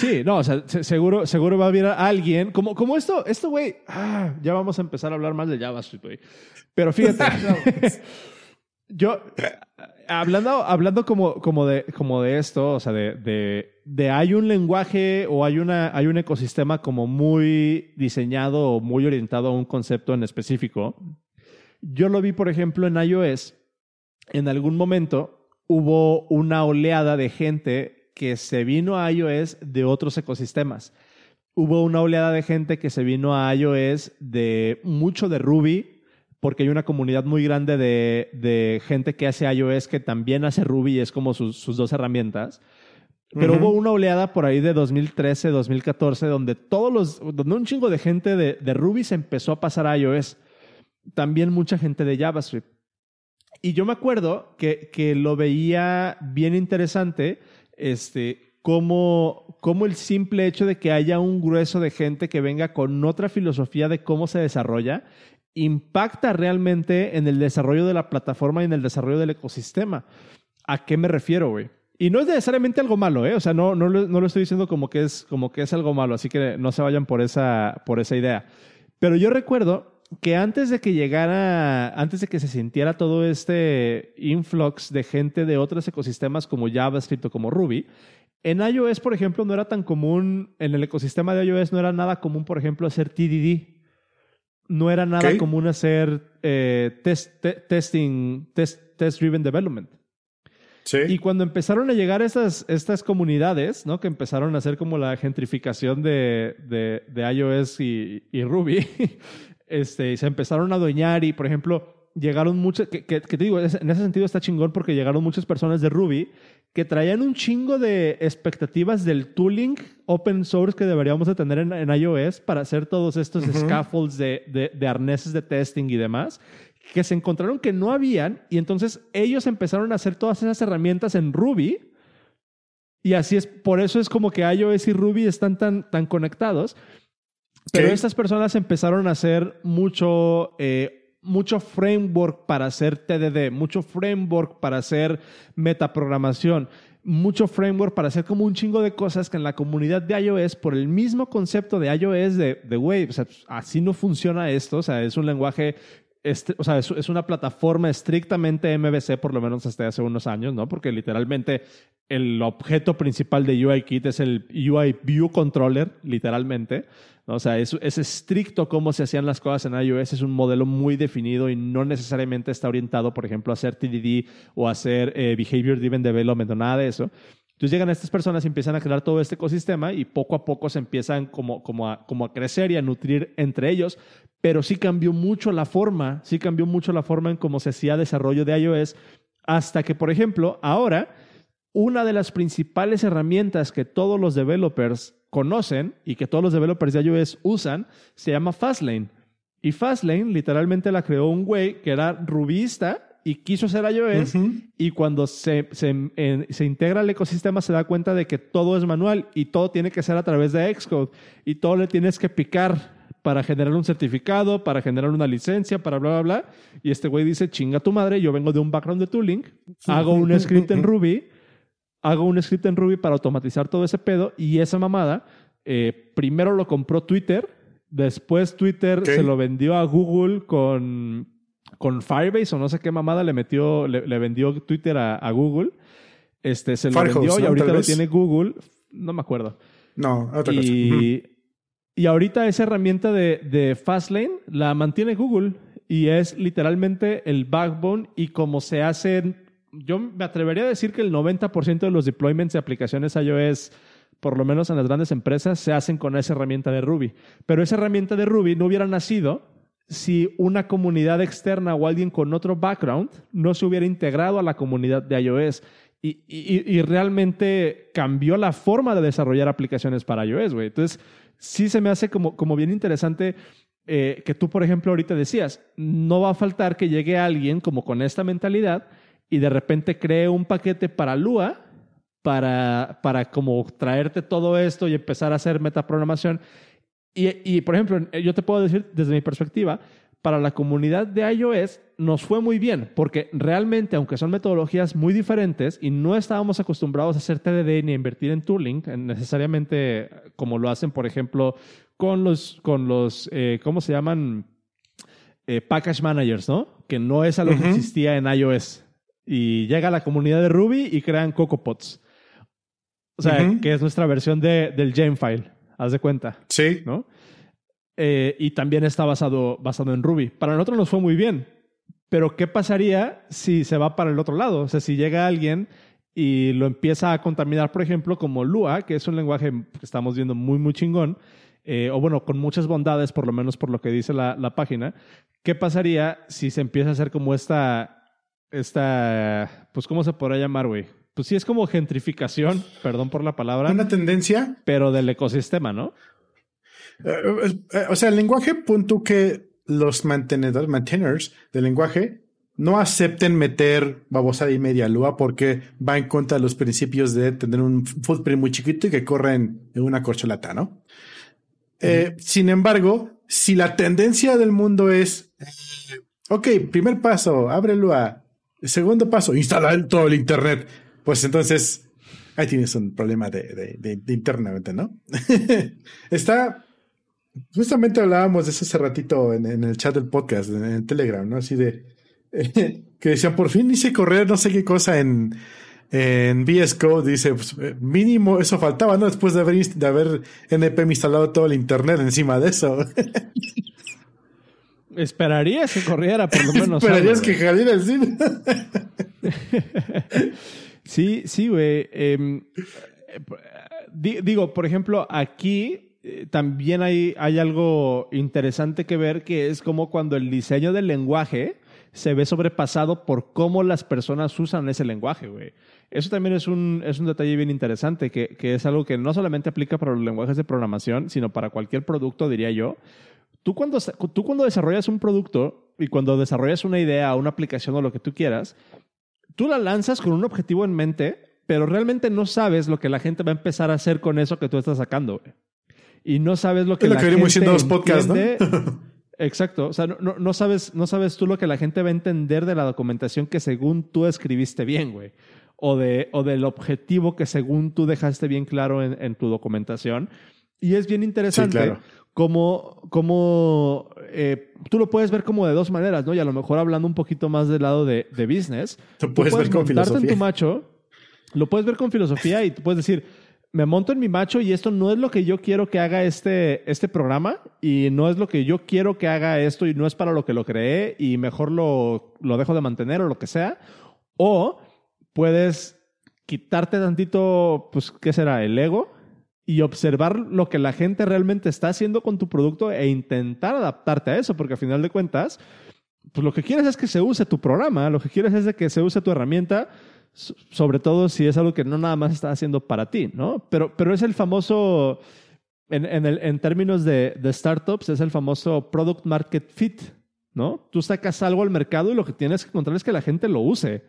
Sí, no, o sea, seguro, seguro va a haber alguien, como, como esto, esto, güey, ah, ya vamos a empezar a hablar más de JavaScript, güey. Pero fíjate, yo, hablando, hablando como, como, de, como de esto, o sea, de, de, de, hay un lenguaje o hay, una, hay un ecosistema como muy diseñado o muy orientado a un concepto en específico. Yo lo vi, por ejemplo, en iOS. En algún momento hubo una oleada de gente que se vino a iOS de otros ecosistemas. Hubo una oleada de gente que se vino a iOS de mucho de Ruby, porque hay una comunidad muy grande de, gente que hace iOS que también hace Ruby y es como sus, dos herramientas. Pero hubo una oleada por ahí de 2013, 2014, donde todos los, donde un chingo de gente de, de, Ruby se empezó a pasar a iOS. También mucha gente de JavaScript. Y yo me acuerdo que, que lo veía bien interesante, este, como, como el simple hecho de que haya un grueso de gente que venga con otra filosofía de cómo se desarrolla impacta realmente en el desarrollo de la plataforma y en el desarrollo del ecosistema. ¿A qué me refiero, güey? Y no es necesariamente algo malo, ¿eh? O sea, no, no, lo, estoy diciendo como que, es, como que es algo malo, así que no se vayan por esa, por esa idea. Pero yo recuerdo que antes de que llegara, antes de que se sintiera todo este influx de gente de otros ecosistemas como JavaScript o como Ruby, en iOS, por ejemplo, no era tan común, en el ecosistema de iOS no era nada común, por ejemplo, hacer TDD, no era nada común hacer eh, test, testing, test, test driven development. Sí. Y cuando empezaron a llegar estas, estas comunidades, ¿no? Que empezaron a hacer como la gentrificación de, de, de iOS y, y Ruby, este, se empezaron a adueñar y, por ejemplo, llegaron muchas, que, que, te digo, en ese sentido está chingón porque llegaron muchas personas de Ruby que traían un chingo de expectativas del tooling open source que deberíamos de tener en, iOS para hacer todos estos scaffolds de, de, arneses de testing y demás, que se encontraron que no habían y entonces ellos empezaron a hacer todas esas herramientas en Ruby y así es, por eso es como que iOS y Ruby están tan, tan conectados. Pero estas personas empezaron a hacer mucho eh, mucho framework para hacer TDD, mucho framework para hacer metaprogramación, mucho framework para hacer como un chingo de cosas que en la comunidad de iOS, por el mismo concepto de iOS, de, de güey, o sea, así no funciona esto, o sea, es un lenguaje o sea, es, una plataforma estrictamente MVC, por lo menos hasta hace unos años, ¿no? Porque literalmente el objeto principal de UIKit es el UI View Controller, literalmente. O sea, es, es estricto cómo se hacían las cosas en iOS, es un modelo muy definido y no necesariamente está orientado, por ejemplo, a hacer TDD o a hacer eh, Behavior Driven Development o nada de eso. Entonces llegan estas personas y empiezan a crear todo este ecosistema y poco a poco se empiezan como, como, como a crecer y a nutrir entre ellos, pero sí cambió mucho la forma, sí cambió mucho la forma en cómo se hacía desarrollo de iOS, hasta que, por ejemplo, ahora una de las principales herramientas que todos los developers conocen y que todos los developers de iOS usan se llama Fastlane. Y Fastlane literalmente la creó un güey que era rubista y quiso hacer iOS y cuando se, se, integra al ecosistema se da cuenta de que todo es manual y todo tiene que ser a través de Xcode y todo le tienes que picar para generar un certificado, para generar una licencia, para bla, bla, bla. Y este güey dice, chinga tu madre, yo vengo de un background de tooling, hago un script en Ruby, hago un script en Ruby para automatizar todo ese pedo y esa mamada, eh, primero lo compró Twitter, después Twitter se lo vendió a Google con con Firebase o no sé qué mamada le metió, le, vendió Twitter a, Google. Este, se lo vendió y ahorita lo tiene Google. No me acuerdo. No, otra y, cosa. Y ahorita esa herramienta de, de Fastlane la mantiene Google y es literalmente el backbone y como se hacen, yo me atrevería a decir que el 90% de los deployments de aplicaciones iOS, por lo menos en las grandes empresas, se hacen con esa herramienta de Ruby. Pero esa herramienta de Ruby no hubiera nacido si una comunidad externa o alguien con otro background no se hubiera integrado a la comunidad de iOS. Y, realmente cambió la forma de desarrollar aplicaciones para iOS, güey. Entonces, sí se me hace como, como bien interesante eh, que tú, por ejemplo, ahorita decías, no va a faltar que llegue alguien como con esta mentalidad y de repente cree un paquete para Lua para, para como traerte todo esto y empezar a hacer metaprogramación. Y, por ejemplo, yo te puedo decir desde mi perspectiva, para la comunidad de iOS nos fue muy bien, porque realmente, aunque son metodologías muy diferentes y no estábamos acostumbrados a hacer TDD ni a invertir en tooling, necesariamente como lo hacen, por ejemplo, con los, con los eh, ¿cómo se llaman? Eh, package managers, ¿no? Que no es algo que existía en iOS. Y llega a la comunidad de Ruby y crean CocoaPods. O sea, que es nuestra versión de, del Jamfile haz de cuenta. Sí. ¿No? Eh, y también está basado, basado en Ruby. Para nosotros nos fue muy bien. Pero ¿qué pasaría si se va para el otro lado? O sea, si llega alguien y lo empieza a contaminar, por ejemplo, como Lua, que es un lenguaje que estamos viendo muy, muy chingón, eh, o bueno, con muchas bondades, por lo menos por lo que dice la, la, página, ¿qué pasaría si se empieza a hacer como esta, esta, pues, ¿cómo se podrá llamar, güey? pues sí es como gentrificación, perdón por la palabra. Una tendencia. Pero del ecosistema, ¿no? Eh, eh, o sea, el lenguaje punto que los mantenedores, maintainers del lenguaje no acepten meter babosada y media lua porque va en contra de los principios de tener un footprint muy chiquito y que corren en una corcholata, ¿no? Eh, sin embargo, si la tendencia del mundo es, ok, primer paso, abre Lua. Segundo paso, instala todo el Internet pues entonces ahí tienes un problema de, internamente, ¿no? Está, justamente hablábamos de eso hace ratito en, el chat del podcast, en, Telegram, ¿no? Así de, que decían, por fin hice correr no sé qué cosa en, en VS Code, dice, pues, eh, mínimo eso faltaba, ¿no? Después de haber, de haber NPM instalado todo el Internet encima de eso. Esperarías que corriera por lo menos. Esperarías que saliera el Sí, sí, güey. Em, digo, por ejemplo, aquí eh, también hay, hay algo interesante que ver, que es como cuando el diseño del lenguaje se ve sobrepasado por cómo las personas usan ese lenguaje, güey. Eso también es un, es un detalle bien interesante, que, que, es algo que no solamente aplica para los lenguajes de programación, sino para cualquier producto, diría yo. Tú cuando, tú cuando desarrollas un producto y cuando desarrollas una idea, una aplicación o lo que tú quieras, tú la lanzas con un objetivo en mente, pero realmente no sabes lo que la gente va a empezar a hacer con eso que tú estás sacando. Y no sabes lo que es lo la que gente los podcasts, ¿no? Exacto. O sea, no, sabes, no sabes tú lo que la gente va a entender de la documentación que según tú escribiste bien, güey. O, de, o del objetivo que según tú dejaste bien claro en, tu documentación. Y es bien interesante como, como eh, tú lo puedes ver como de dos maneras, ¿no? Y a lo mejor hablando un poquito más del lado de, de business. Tú puedes, ver con filosofía. en tu macho, lo puedes ver con filosofía y tú puedes decir, me monto en mi macho y esto no es lo que yo quiero que haga este, este programa y no es lo que yo quiero que haga esto y no es para lo que lo creé y mejor lo, lo dejo de mantener o lo que sea. O puedes quitarte tantito, pues, ¿qué será? El ego y observar lo que la gente realmente está haciendo con tu producto e intentar adaptarte a eso, porque al final de cuentas, pues lo que quieres es que se use tu programa, lo que quieres es que se use tu herramienta sobre todo si es algo que no nada más está haciendo para ti, ¿no? Pero, pero es el famoso, en, en, el, en términos de, de, startups, es el famoso product market fit, ¿no? Tú sacas algo al mercado y lo que tienes que encontrar es que la gente lo use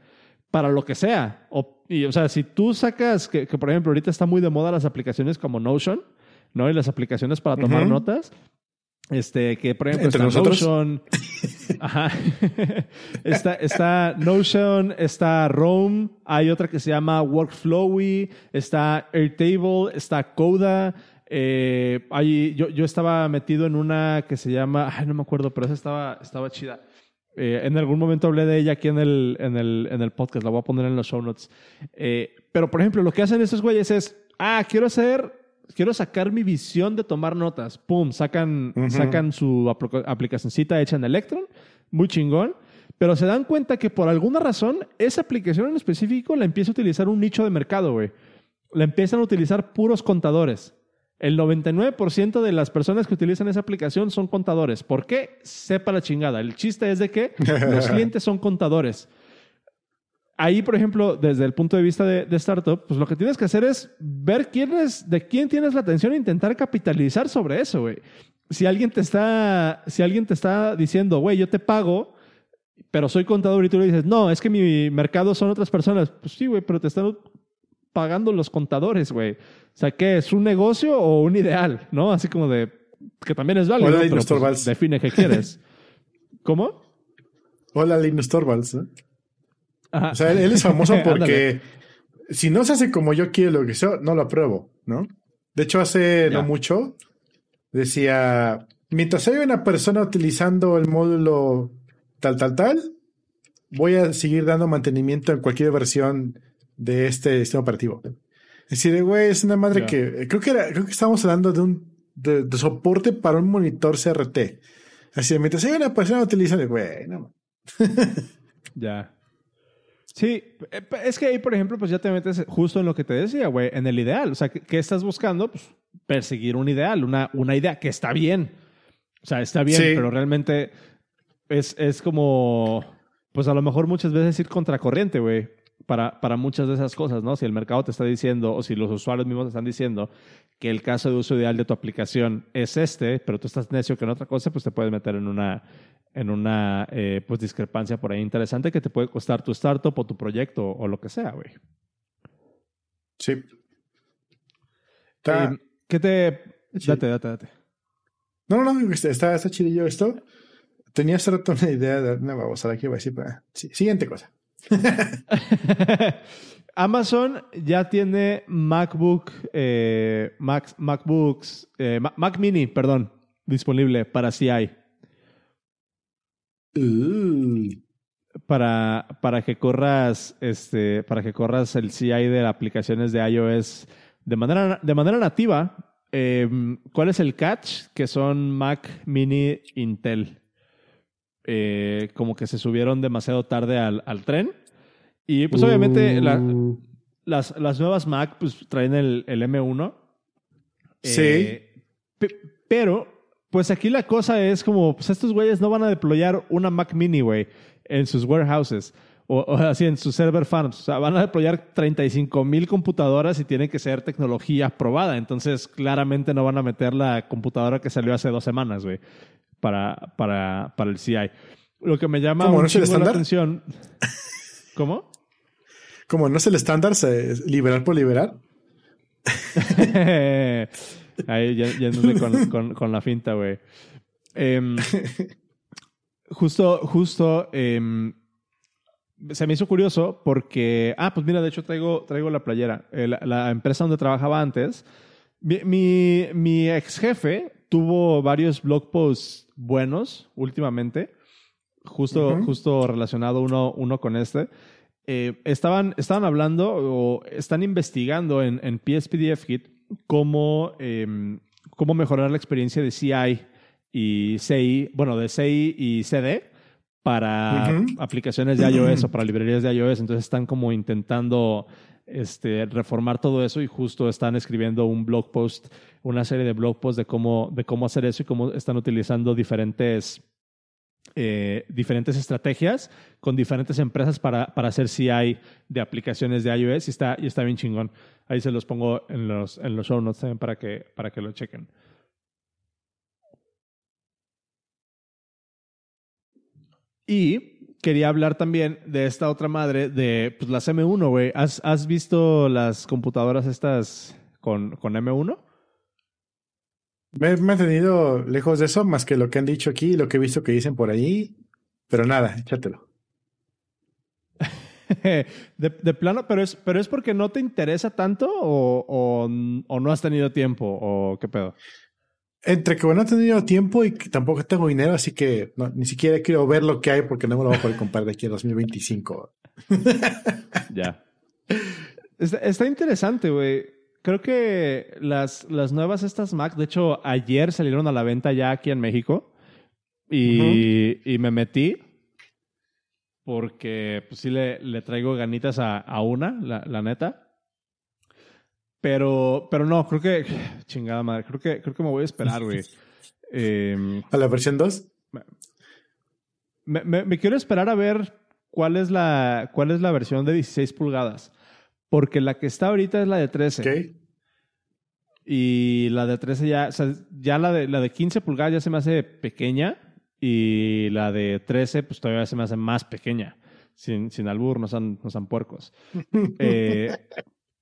para lo que sea. O, y, o sea, si tú sacas, que, que, por ejemplo ahorita está muy de moda las aplicaciones como Notion, ¿no? Y las aplicaciones para tomar notas. Este, que por ejemplo está Notion. Ajá. está, está Notion, está Rome, hay otra que se llama Workflowy, está Airtable, está Coda. Eh, hay, yo, yo estaba metido en una que se llama, ay, no me acuerdo, pero esa estaba, estaba chida. Eh, en algún momento hablé de ella aquí en el, en el, en el podcast, la voy a poner en los show notes. Eh, pero, por ejemplo, lo que hacen estos güeyes es, ah, quiero hacer quiero sacar mi visión de tomar notas. Pum, sacan, sacan su aplicacióncita hecha en Electron, muy chingón. Pero se dan cuenta que por alguna razón esa aplicación en específico la empieza a utilizar un nicho de mercado, güey. La empiezan a utilizar puros contadores. El 99% de las personas que utilizan esa aplicación son contadores. ¿Por qué? Sepa la chingada. El chiste es de que los clientes son contadores ahí, por ejemplo, desde el punto de vista de, startup, pues lo que tienes que hacer es ver quién es, de quién tienes la atención e intentar capitalizar sobre eso, güey. Si alguien te está, si alguien te está diciendo, güey, yo te pago, pero soy contador y tú le dices, no, es que mi mercado son otras personas. Pues sí, güey, pero te están pagando los contadores, güey. O sea, ¿qué es un negocio o un ideal? ¿No? Así como de, que también es válido, Hola, pero pues, define qué quieres. ¿Cómo? Hola, Linus Torvalds. ¿eh? O sea, él, es famoso porque si no se hace como yo quiero lo que sea, no lo apruebo, ¿no? De hecho, hace no mucho decía, mientras haya una persona utilizando el módulo tal, tal, tal, voy a seguir dando mantenimiento en cualquier versión de este sistema operativo. Es decir, güey, es una madre que creo que era, creo que estábamos hablando de un de, soporte para un monitor CRT. Así, mientras haya una persona utilizando, güey, no. ya. Sí, eh, es que ahí, por ejemplo, pues ya te metes justo en lo que te decía, güey, en el ideal. O sea, ¿qué, estás buscando? Pues perseguir un ideal, una, una idea que está bien. O sea, está bien, pero realmente es, es como, pues a lo mejor muchas veces ir contracorriente, güey, para, para muchas de esas cosas, ¿no? Si el mercado te está diciendo, o si los usuarios mismos te están diciendo que el caso de uso ideal de tu aplicación es este, pero tú estás necio que en otra cosa, pues te puedes meter en una, en una eh, pues discrepancia por ahí interesante que te puede costar tu startup o tu proyecto o lo que sea, güey. Sí. Eh, ¿Qué te... Date, date, date. No, no, no, está, está chidillo esto. Tenía hace rato una idea de una babosada que iba a decir. siguiente cosa. Amazon ya tiene MacBook, eh, Mac, MacBooks, Mac Mini, perdón, disponible para CI. Para, para que corras este para que corras el CI de aplicaciones de iOS de manera, de manera nativa. Em, ¿Cuál es el catch? Que son Mac Mini Intel. Eh, como que se subieron demasiado tarde al, al tren. Y pues obviamente uh. las, las, nuevas Mac pues traen el, el M1. Sí. Eh, pero pues aquí la cosa es como, pues estos güeyes no van a deployar una Mac Mini, güey, en sus warehouses. O, así en sus server farms. O sea, van a deployar 35 mil computadoras y tiene que ser tecnología probada. Entonces, claramente no van a meter la computadora que salió hace dos semanas, güey, para, para, para el CI. Lo que me llama mucho la atención. ¿Cómo? Como no es el estándar, liberar por liberar. Ahí yéndose con, con, con, la finta, güey. Em, justo, justo, em, se me hizo curioso porque, ah, pues mira, de hecho traigo, traigo la playera. Eh, la, empresa donde trabajaba antes, mi, mi, ex jefe tuvo varios blog posts buenos últimamente, justo, justo relacionado uno, uno con este. Eh, estaban, estaban hablando o están investigando en, en PSPDF Kit cómo, em, cómo mejorar la experiencia de CI y CI, bueno, de CI y CD para aplicaciones de iOS o para librerías de iOS. Entonces están como intentando este, reformar todo eso y justo están escribiendo un blog post, una serie de blog posts de cómo, de cómo hacer eso y cómo están utilizando diferentes eh, diferentes estrategias con diferentes empresas para, para hacer CI de aplicaciones de iOS y está, y está bien chingón. Ahí se los pongo en los, en los show notes también para que, para que lo chequen. Y quería hablar también de esta otra madre de pues, las M1, güey. ¿Has, ¿Has, visto las computadoras estas con, con M1? Me he mantenido lejos de eso, más que lo que han dicho aquí, lo que he visto que dicen por ahí. Pero nada, échatelo. de, plano, pero es, pero es porque no te interesa tanto o, o, no has tenido tiempo o qué pedo. Entre que no he tenido tiempo y que tampoco tengo dinero, así que ni siquiera quiero ver lo que hay porque no me lo voy a poder comprar de aquí a 2025. ya. Está, está interesante, güey creo que las, las nuevas estas Mac, de hecho, ayer salieron a la venta ya aquí en México y, y me metí porque pues sí le, le traigo ganitas a, a una, la, la, neta. Pero, pero no, creo que, chingada madre, creo que, creo que me voy a esperar, güey. Em, ¿A la versión 2? Me, me, me, quiero esperar a ver cuál es la, cuál es la versión de 16 pulgadas. Porque la que está ahorita es la de 13. Ok. Y la de 13 ya, o sea, ya la de, la de 15 pulgadas ya se me hace pequeña. Y la de 13, pues todavía se me hace más pequeña. Sin, sin albur, no son, no son puercos. eh,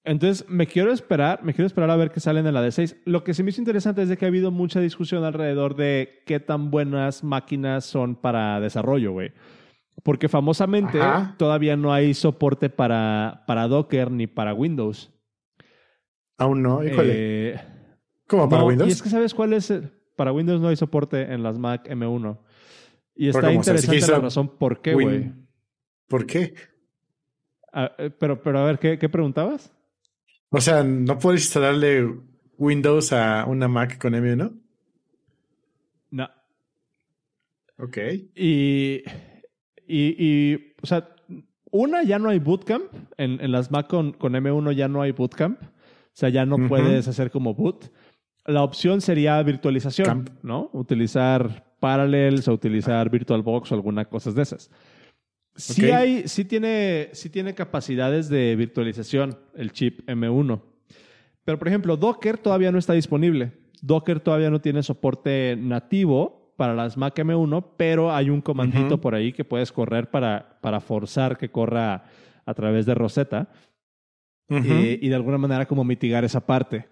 entonces, me quiero esperar, me quiero esperar a ver qué salen de la de 6. Lo que se me hizo interesante es de que ha habido mucha discusión alrededor de qué tan buenas máquinas son para desarrollo, güey. Porque famosamente todavía no hay soporte para, para Docker ni para Windows. Aún no, híjole. Eh, ¿Cómo para Windows? Y es que sabes cuál es. Para Windows no hay soporte en las Mac M1. Y está interesante la razón por qué, güey. ¿Por qué? Ah, eh, pero, pero a ver, ¿qué, ¿qué preguntabas? O sea, ¿no puedes instalarle Windows a una Mac con M1? No. Ok. Y y, y, o sea, una, ya no hay bootcamp. En, en las Mac con, con, M1 ya no hay bootcamp. O sea, ya no puedes hacer como boot. La opción sería virtualización, ¿no? Utilizar Parallels o utilizar VirtualBox o alguna cosa de esas. Sí, hay, sí, tiene, sí tiene capacidades de virtualización el chip M1. Pero, por ejemplo, Docker todavía no está disponible. Docker todavía no tiene soporte nativo para las Mac M1, pero hay un comandito por ahí que puedes correr para, para forzar que corra a través de Rosetta eh, y de alguna manera como mitigar esa parte.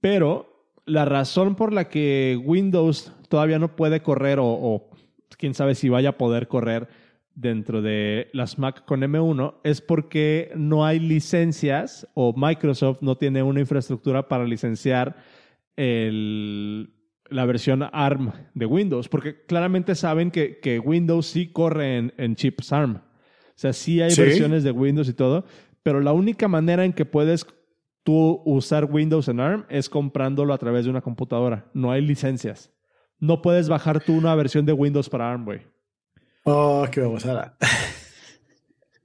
Pero la razón por la que Windows todavía no puede correr o, o quién sabe si vaya a poder correr dentro de las Mac con M1 es porque no hay licencias o Microsoft no tiene una infraestructura para licenciar el, la versión ARM de Windows, porque claramente saben que, que Windows sí corre en, chips ARM. O sea, sí hay versiones de Windows y todo, pero la única manera en que puedes tú usar Windows en ARM es comprándolo a través de una computadora. No hay licencias. No puedes bajar tú una versión de Windows para ARM, güey. Oh, qué babosada.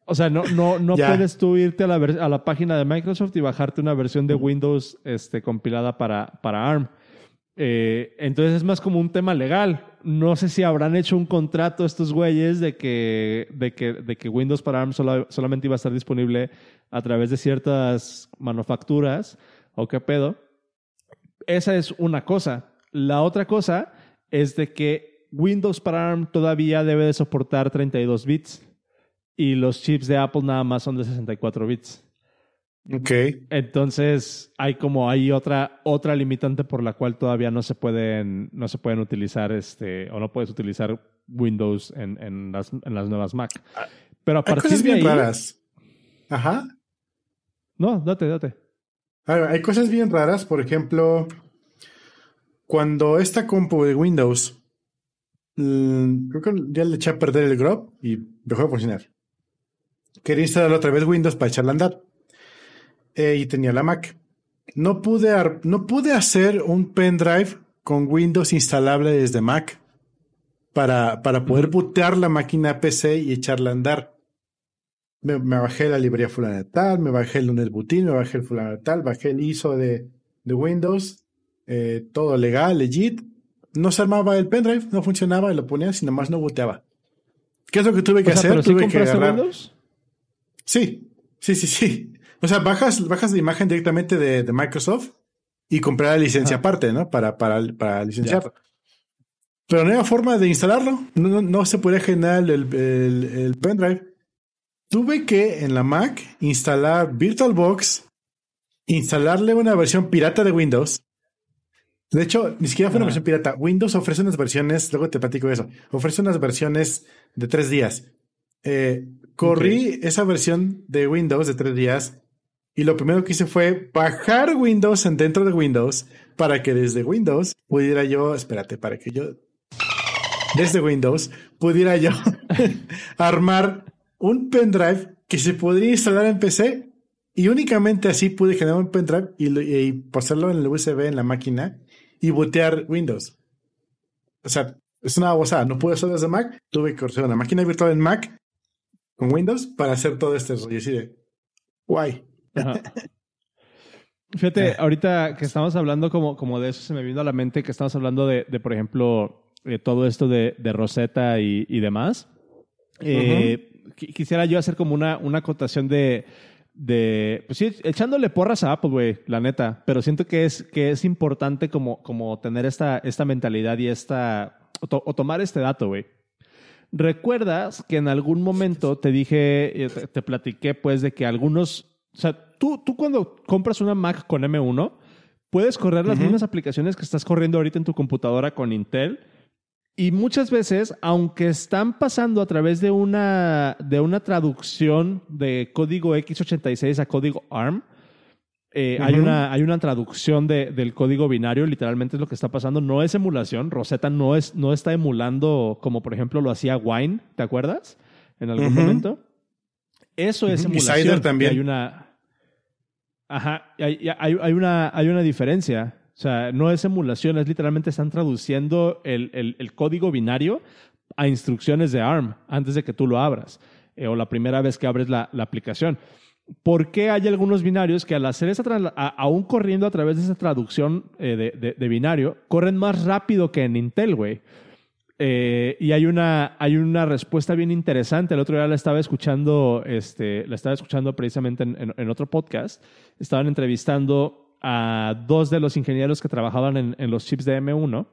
O sea, no, no, no puedes tú irte a la, a la, página de Microsoft y bajarte una versión de Windows este, compilada para, para ARM. Eh, entonces es más como un tema legal. No sé si habrán hecho un contrato estos güeyes de que, de que, de que Windows para ARM solamente iba a estar disponible a través de ciertas manufacturas o qué pedo. Esa es una cosa. La otra cosa es de que Windows para ARM todavía debe de soportar 32 bits y los chips de Apple nada más son de 64 bits. Ok. Entonces hay como hay otra, otra limitante por la cual todavía no se pueden, no se pueden utilizar este, o no puedes utilizar Windows en, en, las, en las nuevas Mac. Ah, Pero a partir hay cosas de bien raras. Ajá. No, date, date. hay cosas bien raras, por ejemplo, cuando esta compu de Windows, mm, creo que ya le eché a perder el grub y dejó de funcionar. Quería instalar otra vez Windows para echarla a andar eh, y tenía la Mac. No pude, no pude hacer un pendrive con Windows instalable desde Mac para, para poder bootear la máquina PC y echarla a andar. Me, bajé la librería fulana tal, me bajé el lunes booting, me bajé el fulano de tal, bajé el ISO de, de Windows, eh, todo legal, legit, no se armaba el pendrive, no funcionaba y lo ponías y nomás no boteaba. ¿Qué es lo que tuve que hacer? tuve que agarrar... Windows? Sí, sí, sí, sí. O sea, bajas, bajas la imagen directamente de, Microsoft y comprar la licencia aparte, ¿no? Para, para, para licenciarlo. Pero no había forma de instalarlo. No, no, se podía generar el, el, pendrive. Tuve que en la Mac instalar VirtualBox, instalarle una versión pirata de Windows. De hecho, ni siquiera fue una versión pirata. Windows ofrece unas versiones, luego te platico eso, ofrece unas versiones de tres días. Eh, corrí esa versión de Windows de tres días y lo primero que hice fue bajar Windows en dentro de Windows para que desde Windows pudiera yo, espérate, para que yo, desde Windows pudiera yo armar un pendrive que se podría instalar en PC y únicamente así pude generar un pendrive y, y pasarlo en el USB en la máquina y botear Windows. O sea, es una babosada. No pude hacer desde Mac. Tuve que usar una máquina virtual en Mac con Windows para hacer todo este rollo así de guay. Fíjate, ahorita que estamos hablando como, como de eso, se me vino a la mente que estamos hablando de, por ejemplo, de todo esto de, de Rosetta y, demás. Eh, quisiera yo hacer como una, una acotación de, de, pues sí, echándole porras a Apple, güey, la neta, pero siento que es, que es importante como, como tener esta, esta mentalidad y esta, o, tomar este dato, güey. ¿Recuerdas que en algún momento te dije, eh, te, te platiqué, pues, de que algunos o sea, tú, tú cuando compras una Mac con M1, puedes correr las mismas aplicaciones que estás corriendo ahorita en tu computadora con Intel. Y muchas veces, aunque están pasando a través de una, de una traducción de código x86 a código ARM, eh, hay, una, hay una traducción de, del código binario, literalmente es lo que está pasando. No es emulación. Rosetta no, es, no está emulando como, por ejemplo, lo hacía Wine, ¿te acuerdas? En algún momento. Eso es emulación. Y también. hay una, Ajá, hay, hay, una, hay una diferencia. O sea, no es emulación, es literalmente están traduciendo el, el, código binario a instrucciones de ARM antes de que tú lo abras eh, o la primera vez que abres la, la, aplicación. ¿Por qué hay algunos binarios que al hacer esa, aún corriendo a través de esa traducción eh, de, de, de, binario, corren más rápido que en Intel, güey? Eh, y hay una, hay una respuesta bien interesante. El otro día la estaba escuchando, este, la estaba escuchando precisamente en, otro podcast. Estaban entrevistando a dos de los ingenieros que trabajaban en, en, los chips de M1.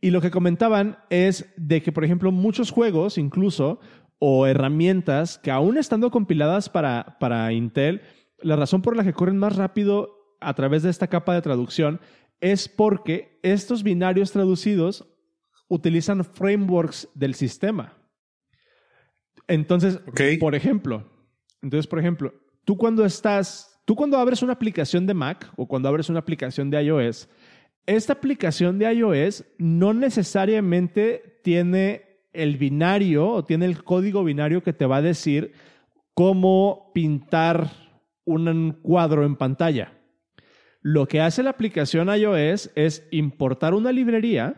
Y lo que comentaban es de que, por ejemplo, muchos juegos, incluso, o herramientas que aún estando compiladas para, para Intel, la razón por la que corren más rápido a través de esta capa de traducción es porque estos binarios traducidos utilizan frameworks del sistema. Entonces, por ejemplo, entonces, por ejemplo, tú cuando estás, tú cuando abres una aplicación de Mac o cuando abres una aplicación de iOS, esta aplicación de iOS no necesariamente tiene el binario o tiene el código binario que te va a decir cómo pintar un cuadro en pantalla. Lo que hace la aplicación iOS es importar una librería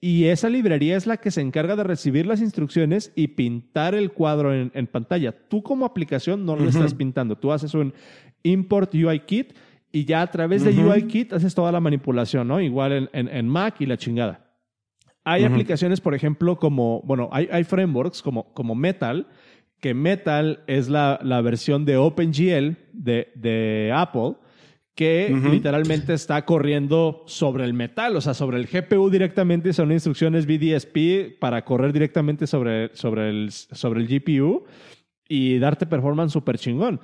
y esa librería es la que se encarga de recibir las instrucciones y pintar el cuadro en, pantalla. Tú como aplicación no lo estás pintando. Tú haces un import UI kit y ya a través de UI kit haces toda la manipulación, ¿no? Igual en, Mac y la chingada. Hay aplicaciones, por ejemplo, como, bueno, hay, hay frameworks como, como Metal, que Metal es la, la versión de OpenGL de, de Apple que literalmente está corriendo sobre el metal, o sea, sobre el GPU directamente, son instrucciones BDSP para correr directamente sobre, sobre, el, sobre el GPU y darte performance súper chingón.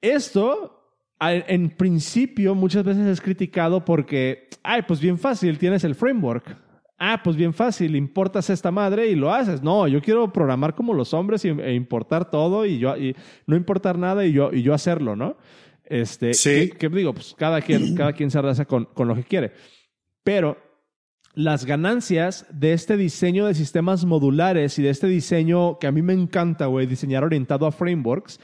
Esto, en principio, muchas veces es criticado porque, ay, pues bien fácil, tienes el framework. Ah, pues bien fácil, importas esta madre y lo haces. No, yo quiero programar como los hombres e importar todo y yo y no importar nada y yo, y yo hacerlo, ¿no? Este, sí. Que, digo, pues cada quien, cada quien se arrasa con, con lo que quiere. Pero las ganancias de este diseño de sistemas modulares y de este diseño que a mí me encanta, güey, diseñar orientado a frameworks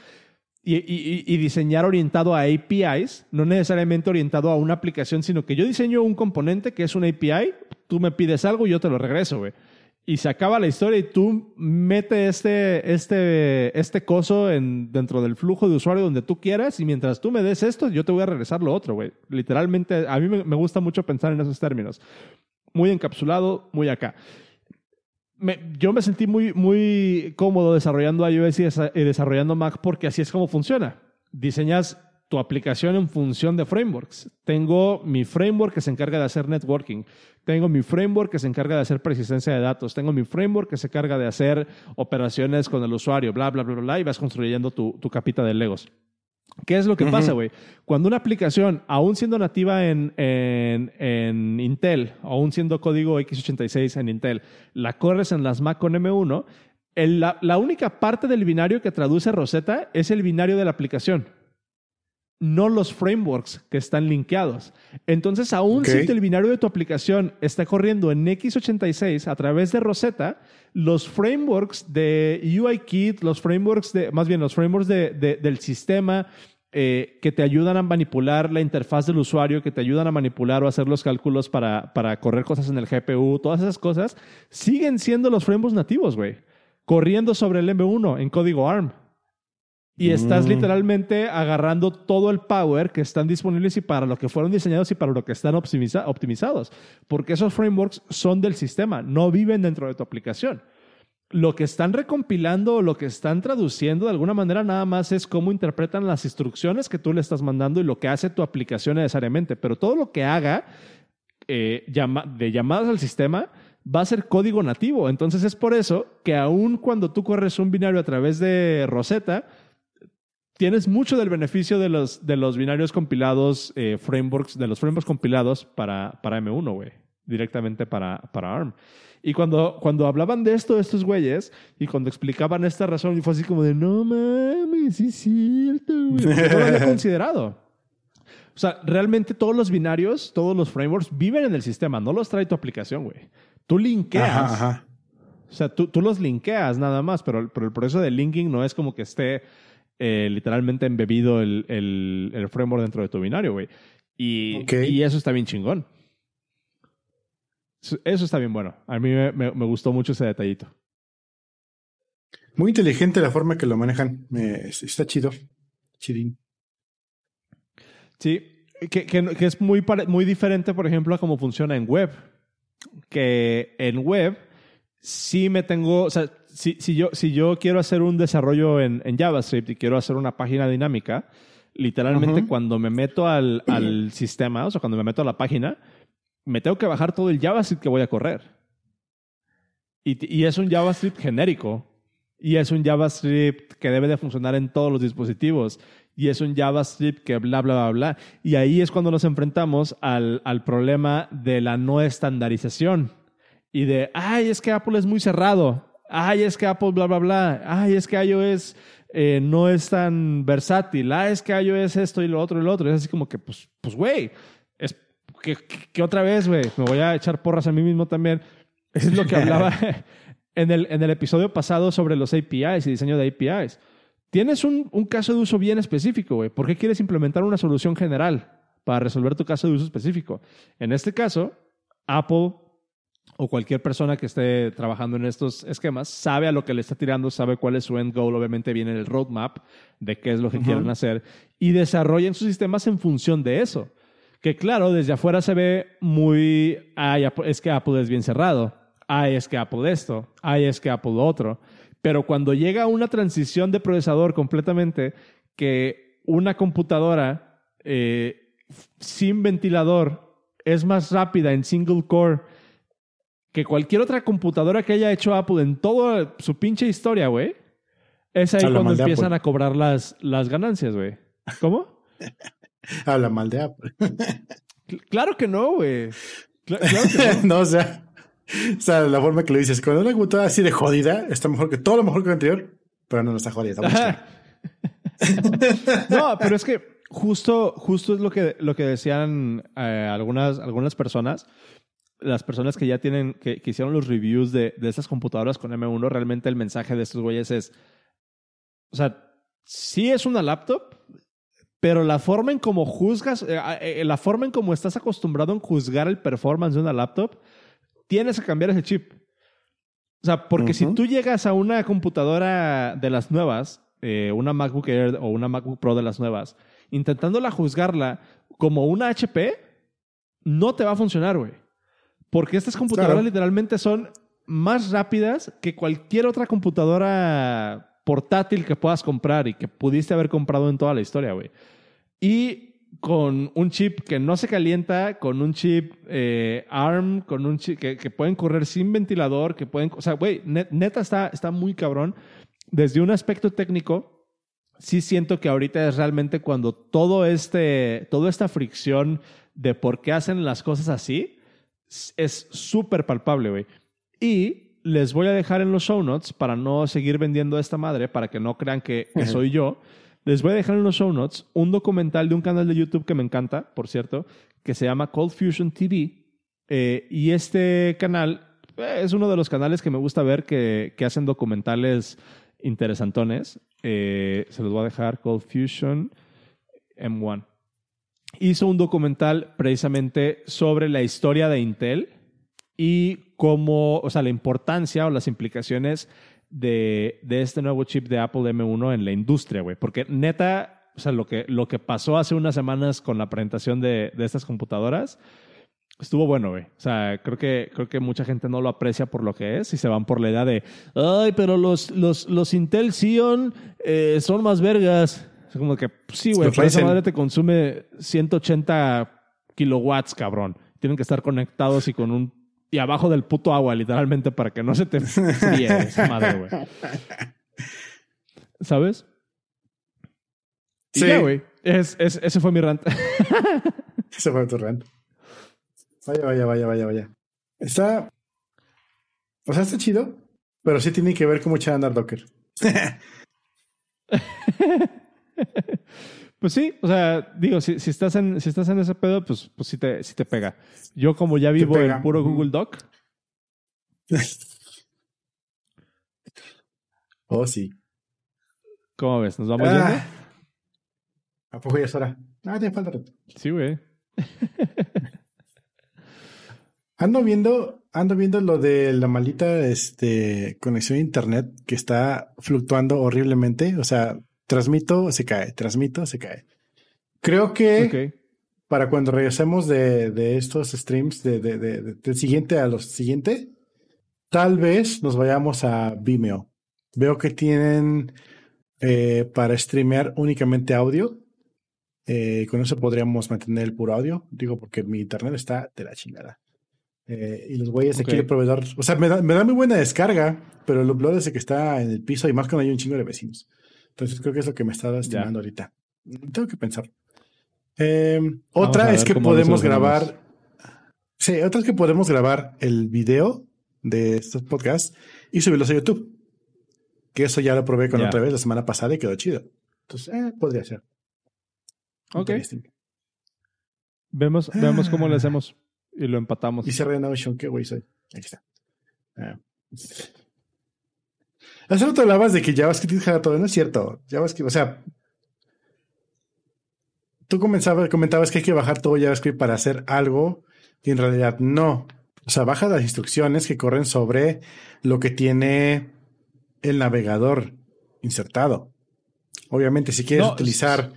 y, y, y, diseñar orientado a APIs, no necesariamente orientado a una aplicación, sino que yo diseño un componente que es una API, tú me pides algo y yo te lo regreso, güey y se acaba la historia y tú metes este, este, este coso en, dentro del flujo de usuario donde tú quieras y mientras tú me des esto, yo te voy a regresar lo otro, güey. Literalmente, a mí me, gusta mucho pensar en esos términos. muy encapsulado, muy acá. yo me sentí muy, muy cómodo desarrollando iOS y desarrollando Mac porque así es como funciona. Diseñas tu aplicación en función de frameworks. Tengo mi framework que se encarga de hacer networking. Tengo mi framework que se encarga de hacer persistencia de datos. Tengo mi framework que se encarga de hacer operaciones con el usuario, bla, bla, bla, bla, y vas construyendo tu, tu capita de Legos. ¿Qué es lo que pasa, güey? Cuando una aplicación, aún siendo nativa en, en, en, Intel, aún siendo código x86 en Intel, la corres en las Mac con M1, la, la, única parte del binario que traduce Rosetta es el binario de la aplicación no los frameworks que están linkeados. Entonces, aún si el binario de tu aplicación está corriendo en x86 a través de Rosetta, los frameworks de UIKit, los frameworks de, más bien los frameworks del sistema eh, que te ayudan a manipular la interfaz del usuario, que te ayudan a manipular o hacer los cálculos para, para correr cosas en el GPU, todas esas cosas, siguen siendo los frameworks nativos, güey. Corriendo sobre el M1 en código ARM. Y estás mm. literalmente agarrando todo el power que están disponibles y para lo que fueron diseñados y para lo que están optimizados. Porque esos frameworks son del sistema, no viven dentro de tu aplicación. Lo que están recompilando o lo que están traduciendo de alguna manera nada más es cómo interpretan las instrucciones que tú le estás mandando y lo que hace tu aplicación necesariamente. Pero todo lo que haga eh, de llamadas al sistema va a ser código nativo. Entonces es por eso que aun cuando tú corres un binario a través de Rosetta, tienes mucho del beneficio de los, de los binarios compilados, eh, frameworks, de los frameworks compilados para, para M1, güey, directamente para, para ARM. Y cuando, cuando hablaban de esto, estos güeyes, y cuando explicaban esta razón, fue así como de, no mames, sí es cierto, güey. No lo había considerado. O sea, realmente todos los binarios, todos los frameworks viven en el sistema, no los trae tu aplicación, güey. Tú linkeas. O sea, tú, tú los linkeas nada más, pero, pero el proceso de linking no es como que esté eh, literalmente embebido el, el, framework dentro de tu binario, güey. Y, y, eso está bien chingón. Eso está bien bueno. A mí me, me, gustó mucho ese detallito. Muy inteligente la forma que lo manejan. está chido. Chidín. Sí, que, que, que, es muy, muy diferente, por ejemplo, a cómo funciona en web. Que en web sí me tengo, o sea, si, si, yo, si yo quiero hacer un desarrollo en, en JavaScript y quiero hacer una página dinámica, literalmente cuando me meto al, al, sistema, o sea, cuando me meto a la página, me tengo que bajar todo el JavaScript que voy a correr. Y, y es un JavaScript genérico. Y es un JavaScript que debe de funcionar en todos los dispositivos. Y es un JavaScript que bla, bla, bla, bla. Y ahí es cuando nos enfrentamos al, al problema de la no estandarización. Y de, ay, es que Apple es muy cerrado ay, es que Apple bla, bla, bla, ay, es que iOS eh, no es tan versátil, ay, es que iOS esto y lo otro y lo otro. Es así como que, pues, pues, güey, es que, que, otra vez, güey, me voy a echar porras a mí mismo también. Es lo que hablaba en el, en el episodio pasado sobre los APIs y diseño de APIs. Tienes un, un caso de uso bien específico, güey. ¿Por qué quieres implementar una solución general para resolver tu caso de uso específico? En este caso, Apple o cualquier persona que esté trabajando en estos esquemas sabe a lo que le está tirando, sabe cuál es su end goal, obviamente viene el roadmap de qué es lo que quieren hacer y desarrollen sus sistemas en función de eso. Que claro, desde afuera se ve muy, ay, es que Apple es bien cerrado, ay, es que Apple esto, ay, es que Apple otro. Pero cuando llega una transición de procesador completamente, que una computadora eh, sin ventilador es más rápida en single core que cualquier otra computadora que haya hecho Apple en toda su pinche historia, güey, es ahí cuando empiezan a cobrar las, las ganancias, güey. ¿Cómo? Habla mal de Apple. claro que no, güey. claro que no. o sea, o sea, la forma que lo dices, cuando una computadora así de jodida, está mejor que todo lo mejor que la anterior, pero no, está jodida. no, pero es que justo, justo es lo que, lo que decían eh, algunas, algunas personas las personas que ya tienen, que, hicieron los reviews de, de estas computadoras con M1, realmente el mensaje de estos güeyes es, o sea, sí es una laptop, pero la forma en cómo juzgas, eh, eh, la forma en cómo estás acostumbrado a juzgar el performance de una laptop, tienes que cambiar ese chip. O sea, porque si tú llegas a una computadora de las nuevas, eh, una MacBook Air o una MacBook Pro de las nuevas, intentándola juzgarla como una HP, no te va a funcionar, güey. Porque estas computadoras literalmente son más rápidas que cualquier otra computadora portátil que puedas comprar y que pudiste haber comprado en toda la historia, güey. Y con un chip que no se calienta, con un chip eh, ARM, con un chip que, pueden correr sin ventilador, que pueden... O sea, güey, neta está, está muy cabrón. Desde un aspecto técnico, sí siento que ahorita es realmente cuando todo este, toda esta fricción de por qué hacen las cosas así es súper palpable, güey. Y les voy a dejar en los show notes para no seguir vendiendo esta madre, para que no crean que, soy yo. Les voy a dejar en los show notes un documental de un canal de YouTube que me encanta, por cierto, que se llama Cold Fusion TV. Eh, y este canal eh, es uno de los canales que me gusta ver que, que hacen documentales interesantones. Eh, se los voy a dejar, Cold Fusion M1. Hizo un documental precisamente sobre la historia de Intel y cómo, o sea, la importancia o las implicaciones de, de este nuevo chip de Apple M1 en la industria, güey. Porque neta, o sea, lo que, lo que pasó hace unas semanas con la presentación de, de estas computadoras estuvo bueno, güey. O sea, creo que, creo que mucha gente no lo aprecia por lo que es y se van por la idea de, ay, pero los, los, los Intel Xeon eh, son más vergas. Como que, pues sí, güey, pero esa madre te consume 180 kilowatts, cabrón. Tienen que estar conectados y con un y abajo del puto agua, literalmente, para que no se te fríe esa madre, güey. ¿Sabes? Sí, güey. Es, es, ese fue mi rant. ese fue tu rant. Vaya, vaya, vaya, vaya, vaya. Está. O sea, está chido, pero sí tiene que ver cómo echar a andar Docker. Pues sí, o sea, digo, si, si, estás en, si estás en ese pedo, pues, pues sí, te, sí te pega. Yo como ya vivo en puro Google Doc. oh, sí. ¿Cómo ves? ¿Nos vamos ah. ¿A poco ya es hora? Ah, te falta rato. Sí, güey. ando viendo, ando viendo lo de la maldita este, conexión a internet que está fluctuando horriblemente. O sea, transmito, se cae, transmito, se cae. Creo que para cuando regresemos de, de estos streams, de, de, del siguiente a los siguiente, tal vez nos vayamos a Vimeo. Veo que tienen eh, para streamear únicamente audio. Eh, con eso podríamos mantener el puro audio. Digo, porque mi internet está de la chingada. Eh, y los güeyes aquí el proveedor. O sea, me da, me da, muy buena descarga, pero el upload es que está en el piso y más cuando hay un chingo de vecinos. Entonces creo que es lo que me está estimando ahorita. Tengo que pensar. Em, otra es que podemos grabar. Sí, otra es que podemos grabar el video de estos podcasts y subirlos a YouTube. Que eso ya lo probé con otra vez la semana pasada y quedó chido. Entonces, eh, podría ser. Ok. Vemos, vemos cómo lo ah. hacemos y lo empatamos. Y se Notion, qué güey soy. Aquí está. Ah. Hace rato hablabas de que JavaScript dejara todo, no es cierto. JavaScript, o sea, tú comentabas que hay que bajar todo JavaScript para hacer algo y en realidad no. O sea, baja las instrucciones que corren sobre lo que tiene el navegador insertado. Obviamente, si quieres utilizar.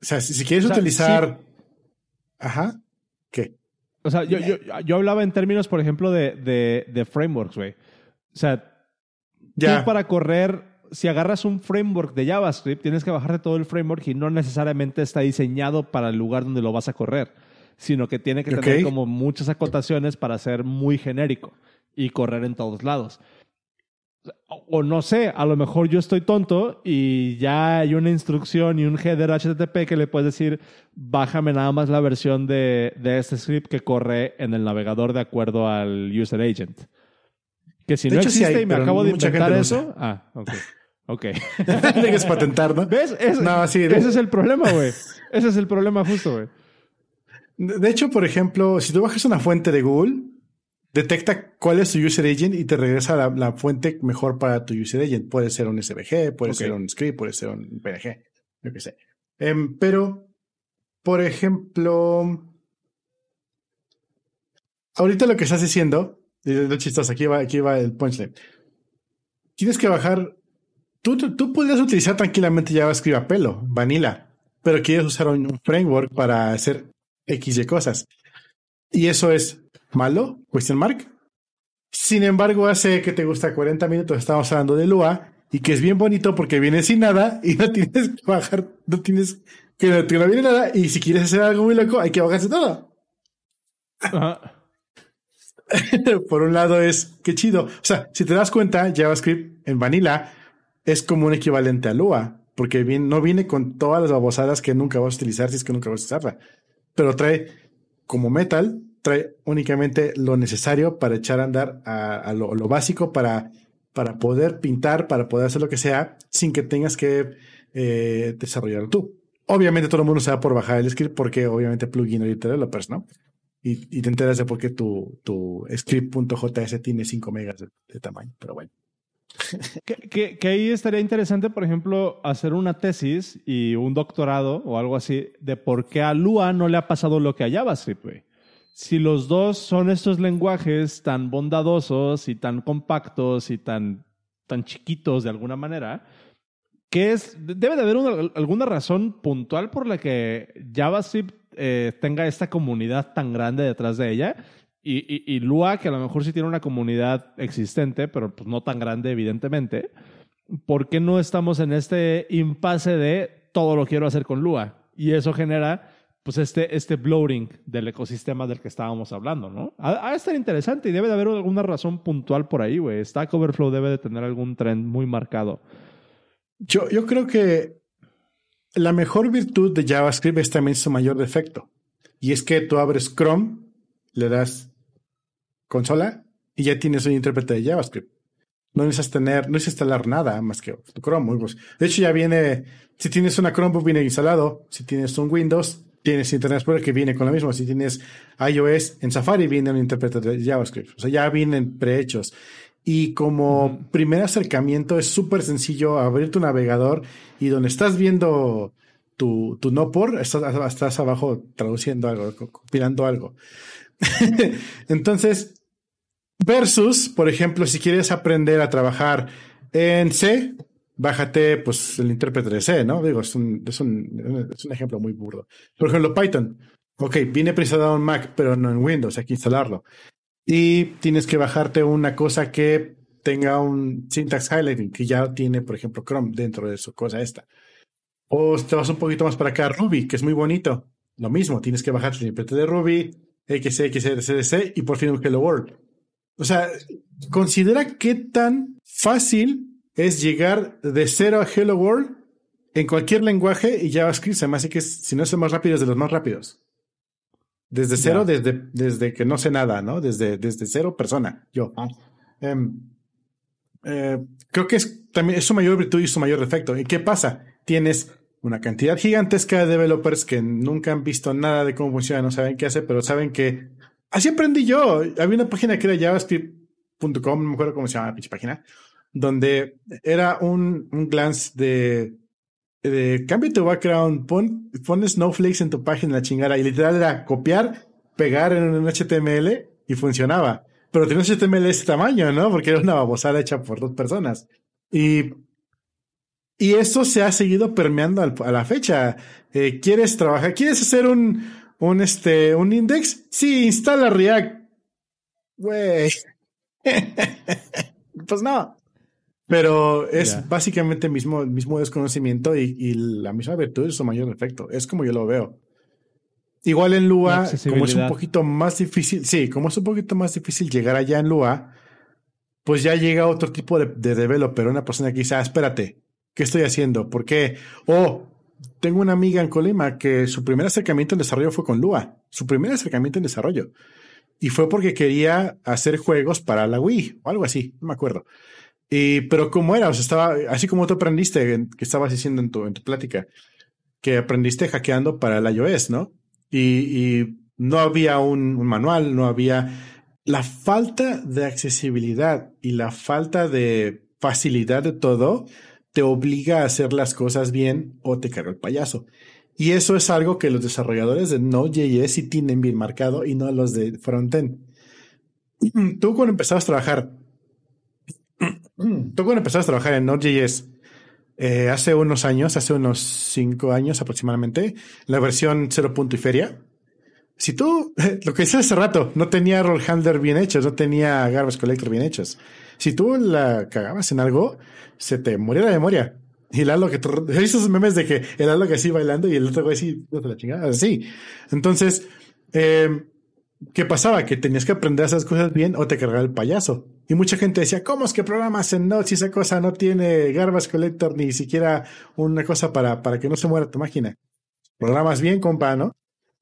O sea, si, quieres utilizar. Ajá. ¿Qué? O sea, yo, yo, yo, hablaba en términos, por ejemplo, de, de, de frameworks, güey. O sea, ya. para correr, si agarras un framework de JavaScript, tienes que bajarte todo el framework y no necesariamente está diseñado para el lugar donde lo vas a correr, sino que tiene que tener como muchas acotaciones para ser muy genérico y correr en todos lados. O no sé, a lo mejor yo estoy tonto y ya hay una instrucción y un header HTTP que le puedes decir, bájame nada más la versión de, de este script que corre en el navegador de acuerdo al user agent. Que si no existe y me acabo de inventar eso. Ah, ok. Ok. Tienes patentar, ¿no? ¿Ves? no, sí, Ese es el problema, güey. Ese es el problema justo, güey. De hecho, por ejemplo, si tú bajas una fuente de Google, detecta cuál es tu user agent y te regresa la, la fuente mejor para tu user agent. Puede ser un SVG, puede ser un script, puede ser un PNG, yo qué sé. Em, pero, por ejemplo, ahorita lo que estás diciendo lo chistoso, aquí va, aquí va el punchline. Tienes que bajar. Tú, tú, podrías utilizar tranquilamente JavaScript a pelo, vanilla, pero quieres usar un, framework para hacer X y cosas. Y eso es malo, question mark. Sin embargo, hace que te gusta 40 minutos, estamos hablando de Lua, y que es bien bonito porque viene sin nada y no tienes que bajar, no tienes que no, no viene nada, y si quieres hacer algo muy loco, hay que bajarse todo. Por un lado es, qué chido. O sea, si te das cuenta, JavaScript en Vanilla es como un equivalente a Lua, porque no viene con todas las babosadas que nunca vas a utilizar si es que nunca vas a usarla. Pero trae, como Metal, trae únicamente lo necesario para echar a andar a, lo, básico para, para poder pintar, para poder hacer lo que sea, sin que tengas que eh, desarrollarlo tú. Obviamente todo el mundo se va por bajar el script porque obviamente plugin o developers, ¿no? Y, te enteras de por qué tu, tu script.js tiene 5 megas de, tamaño, pero bueno. que, que, ahí estaría interesante, por ejemplo, hacer una tesis y un doctorado o algo así de por qué a Lua no le ha pasado lo que a JavaScript, güey. Si los dos son estos lenguajes tan bondadosos y tan compactos y tan, tan chiquitos de alguna manera, que es, debe de haber alguna razón puntual por la que JavaScript eh, tenga esta comunidad tan grande detrás de ella. Y, Lua, que a lo mejor sí tiene una comunidad existente, pero pues no tan grande, evidentemente. ¿Por qué no estamos en este impasse de todo lo quiero hacer con Lua? Y eso genera pues este, este bloating del ecosistema del que estábamos hablando, ¿no? Ha, de estar interesante y debe de haber alguna razón puntual por ahí, güey. Stack Overflow debe de tener algún trend muy marcado. Yo, yo creo que la mejor virtud de JavaScript es también su mayor defecto. Y es que tú abres Chrome, le das consola y ya tienes un intérprete de JavaScript. No necesitas tener, no necesitas instalar nada más que tu Chrome. De hecho, ya viene, si tienes una Chromebook, viene instalado. Si tienes un Windows, tienes Internet Explorer que viene con lo mismo. Si tienes iOS en Safari, viene un intérprete de JavaScript. O sea, ya vienen prehechos. Y como primer acercamiento es súper sencillo abrir tu navegador y donde estás viendo tu, tu no por, estás, estás abajo traduciendo algo, compilando algo. Entonces, versus, por ejemplo, si quieres aprender a trabajar en C, bájate pues el intérprete de C, ¿no? Digo, es un, es un, es un ejemplo muy burdo. Por ejemplo, Python. Ok, viene preinstalado en Mac, pero no en Windows, hay que instalarlo y tienes que bajarte una cosa que tenga un syntax highlighting que ya tiene, por ejemplo, Chrome dentro de su cosa esta. O te vas un poquito más para acá, Ruby, que es muy bonito. Lo mismo, tienes que bajarte el intérprete de Ruby, XXCDC y por fin un Hello World. O sea, considera qué tan fácil es llegar de cero a Hello World en cualquier lenguaje y JavaScript se me hace que si no es el más rápido es de los más rápidos. Desde cero, desde, desde que no sé nada, ¿no? Desde, desde cero persona, yo. Ah. Em, eh, creo que es también es su mayor virtud y su mayor defecto. ¿Y qué pasa? Tienes una cantidad gigantesca de developers que nunca han visto nada de cómo funciona, no saben qué hace, pero saben que así aprendí yo. Había una página que era javascript.com, no me acuerdo cómo se llama la pinche página, donde era un, un glance de de cambia tu background, pon, pon snowflakes en tu página, la chingada, y literal era copiar, pegar en un HTML y funcionaba. Pero tenía un HTML de ese tamaño, ¿no? Porque era una babosada hecha por dos personas. Y, y eso se ha seguido permeando a la fecha. Eh, ¿Quieres trabajar? ¿Quieres hacer un, un, este, un index? Sí, instala React. Güey. pues no. Pero es básicamente el mismo, mismo desconocimiento y, la misma virtud es su mayor defecto. Es como yo lo veo. Igual en Lua, como es un poquito más difícil, sí, como es un poquito más difícil llegar allá en Lua, pues ya llega otro tipo de, de developer, una persona que dice, ah, espérate, ¿qué estoy haciendo? ¿Por qué? O tengo una amiga en Colima que su primer acercamiento en desarrollo fue con Lua, su primer acercamiento en desarrollo. Y fue porque quería hacer juegos para la Wii o algo así, no me acuerdo. Y, pero ¿cómo era? O sea, estaba, así como tú aprendiste, que estabas diciendo en tu, en tu plática, que aprendiste hackeando para el iOS, ¿no? Y, no había un, manual, no había... La falta de accesibilidad y la falta de facilidad de todo te obliga a hacer las cosas bien o te carga el payaso. Y eso es algo que los desarrolladores de Node.js sí tienen bien marcado y no los de frontend. Tú cuando empezabas a trabajar, Tú cuando empezaste a trabajar en Node.js eh, hace unos años, hace unos cinco años aproximadamente, la versión 0. y feria, si tú, lo que decía hace rato, no tenía roll handler bien hechos, no tenía garbage collector bien hechos. Si tú la cagabas en algo, se te moría la memoria. Y el Lalo que esos memes de que el Lalo que así bailando y el otro güey así, la chingada. Entonces, eh, ¿qué pasaba? Que tenías que aprender esas cosas bien o te cargaba el payaso. Y mucha gente decía, ¿cómo es que programas en Node si esa cosa no tiene garbage collector ni siquiera una cosa para, para que no se muera tu máquina? Programas bien, compa, ¿no?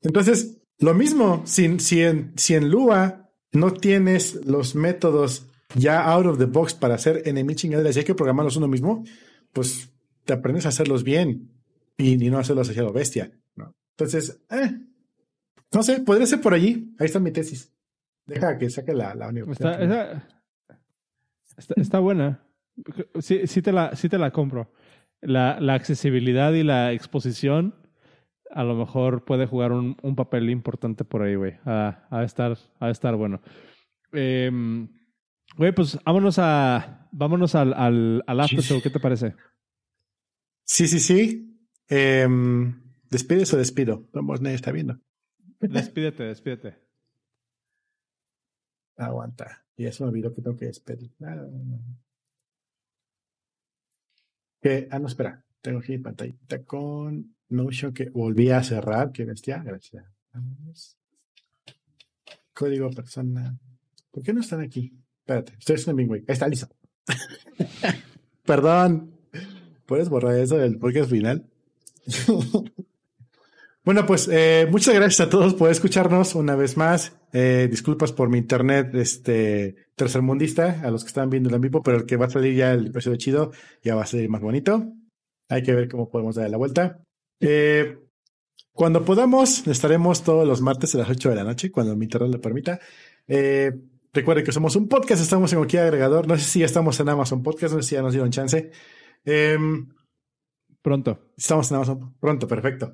Entonces, lo mismo, si, si, en, si en Lua no tienes los métodos ya out of the box para hacer enemy chingaderas y hay que programarlos uno mismo, pues te aprendes a hacerlos bien y, no hacerlos hacia bestia. ¿no? Entonces, eh, no sé, podría ser por allí. Ahí está mi tesis. Deja que saque la, la universidad. Está, está, buena. Sí, sí, te la, sí te la compro. La, la, accesibilidad y la exposición a lo mejor puede jugar un, un papel importante por ahí, güey. A, a, estar, a estar bueno. Eh, Güey, pues vámonos a. Vámonos al, al, al after show. ¿Qué te parece? Sí, sí, sí. Eh, ¿Despides o despido? Vamos, nadie está viendo. Despídete, despídete. Aguanta. Y eso me olvidó que tengo que despedir. Ah, que, ah, no, espera. Tengo aquí pantallita con Notion que volví a cerrar. Qué bestia. Gracias. Código persona. ¿Por qué no están aquí? Espérate, estoy haciendo. Ahí está listo. Perdón. ¿Puedes borrar eso del podcast final? bueno, pues eh, muchas gracias a todos por escucharnos una vez más. Eh, disculpas por mi internet este tercermundista, a los que están viendo el en vivo, pero el que va a salir ya el de chido ya va a salir más bonito. Hay que ver cómo podemos darle la vuelta. Eh, cuando podamos, estaremos todos los martes a las 8 de la noche, cuando mi internet lo permita. Recuerden que somos un podcast, estamos en cualquier agregador. No sé si ya estamos en Amazon Podcast, no sé si ya nos dieron chance. Em, pronto. Estamos en Amazon. Pronto, perfecto.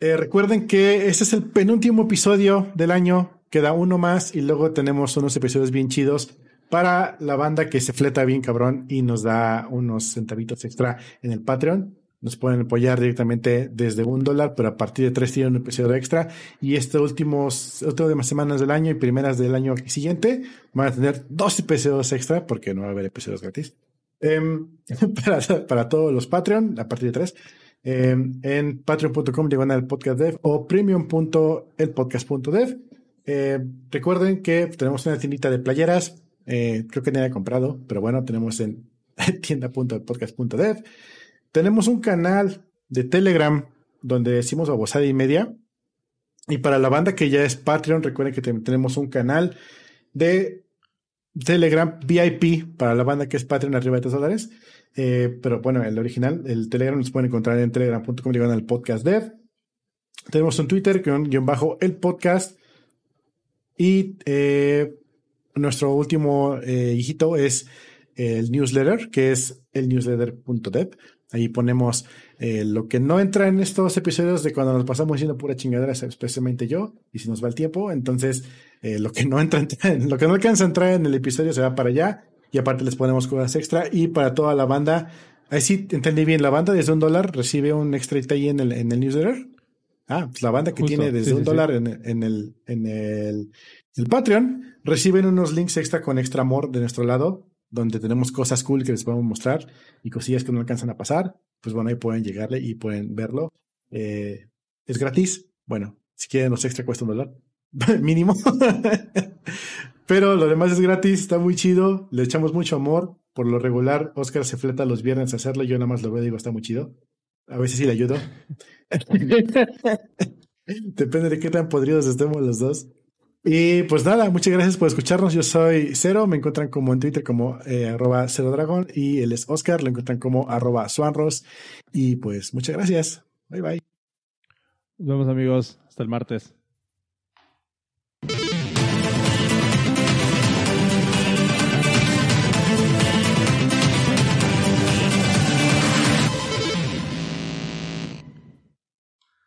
Eh, recuerden que este es el penúltimo episodio del año. Queda uno más y luego tenemos unos episodios bien chidos para la banda que se fleta bien cabrón y nos da unos centavitos extra en el Patreon. Nos pueden apoyar directamente desde un dólar, pero a partir de tres tienen un episodio extra. Y últimos, últimas semanas del año y primeras del año siguiente van a tener dos episodios extra, porque no va a haber episodios gratis. Em, para, para, todos los Patreon, a partir de tres. Em, en patreon.com van al podcast dev o premium.elpodcast.dev. Eh, recuerden que tenemos una tiendita de playeras. Eh, creo que nadie ha comprado, pero bueno, tenemos en tienda.elpodcast.dev. Tenemos un canal de Telegram donde decimos babosada y media. Y para la banda que ya es Patreon, recuerden que tenemos un canal de Telegram VIP para la banda que es Patreon arriba de 3 dólares. Eh, pero bueno, el original, el Telegram nos pueden encontrar en telegram.com llegando al podcast dev. Tenemos un Twitter con guion bajo el podcast. Y eh, nuestro último eh, hijito es el newsletter, que es el newsletter.dev. Ahí ponemos lo que no entra en estos episodios de cuando nos pasamos diciendo pura chingadera, especialmente yo, y si nos va el tiempo, entonces lo que no entra, lo que no alcanza a entrar en el episodio se va para allá, y aparte les ponemos cosas extra, y para toda la banda, ahí sí entendí bien, la banda desde un dólar recibe un extra ahí en el, en el newsletter. Ah, pues la banda que tiene desde un dólar En, en, el, en el, el Patreon reciben unos links extra con extra amor de nuestro lado donde tenemos cosas cool que les podemos mostrar y cosillas que no alcanzan a pasar, pues bueno, ahí pueden llegarle y pueden verlo. Eh, es gratis. Bueno, si quieren los extra cuesta un dólar. Mínimo. Pero lo demás es gratis, está muy chido, le echamos mucho amor. Por lo regular, Oscar se fleta los viernes a hacerlo, yo nada más lo veo y digo, está muy chido. A veces sí le ayudo. Depende de qué tan podridos estemos los dos. Y pues nada, muchas gracias por escucharnos. Yo soy Cero, me encuentran como en Twitter como eh, arroba Cero Dragón y él es Oscar, lo encuentran como arroba Swanros. Y pues muchas gracias. Bye bye. Nos vemos amigos, hasta el martes.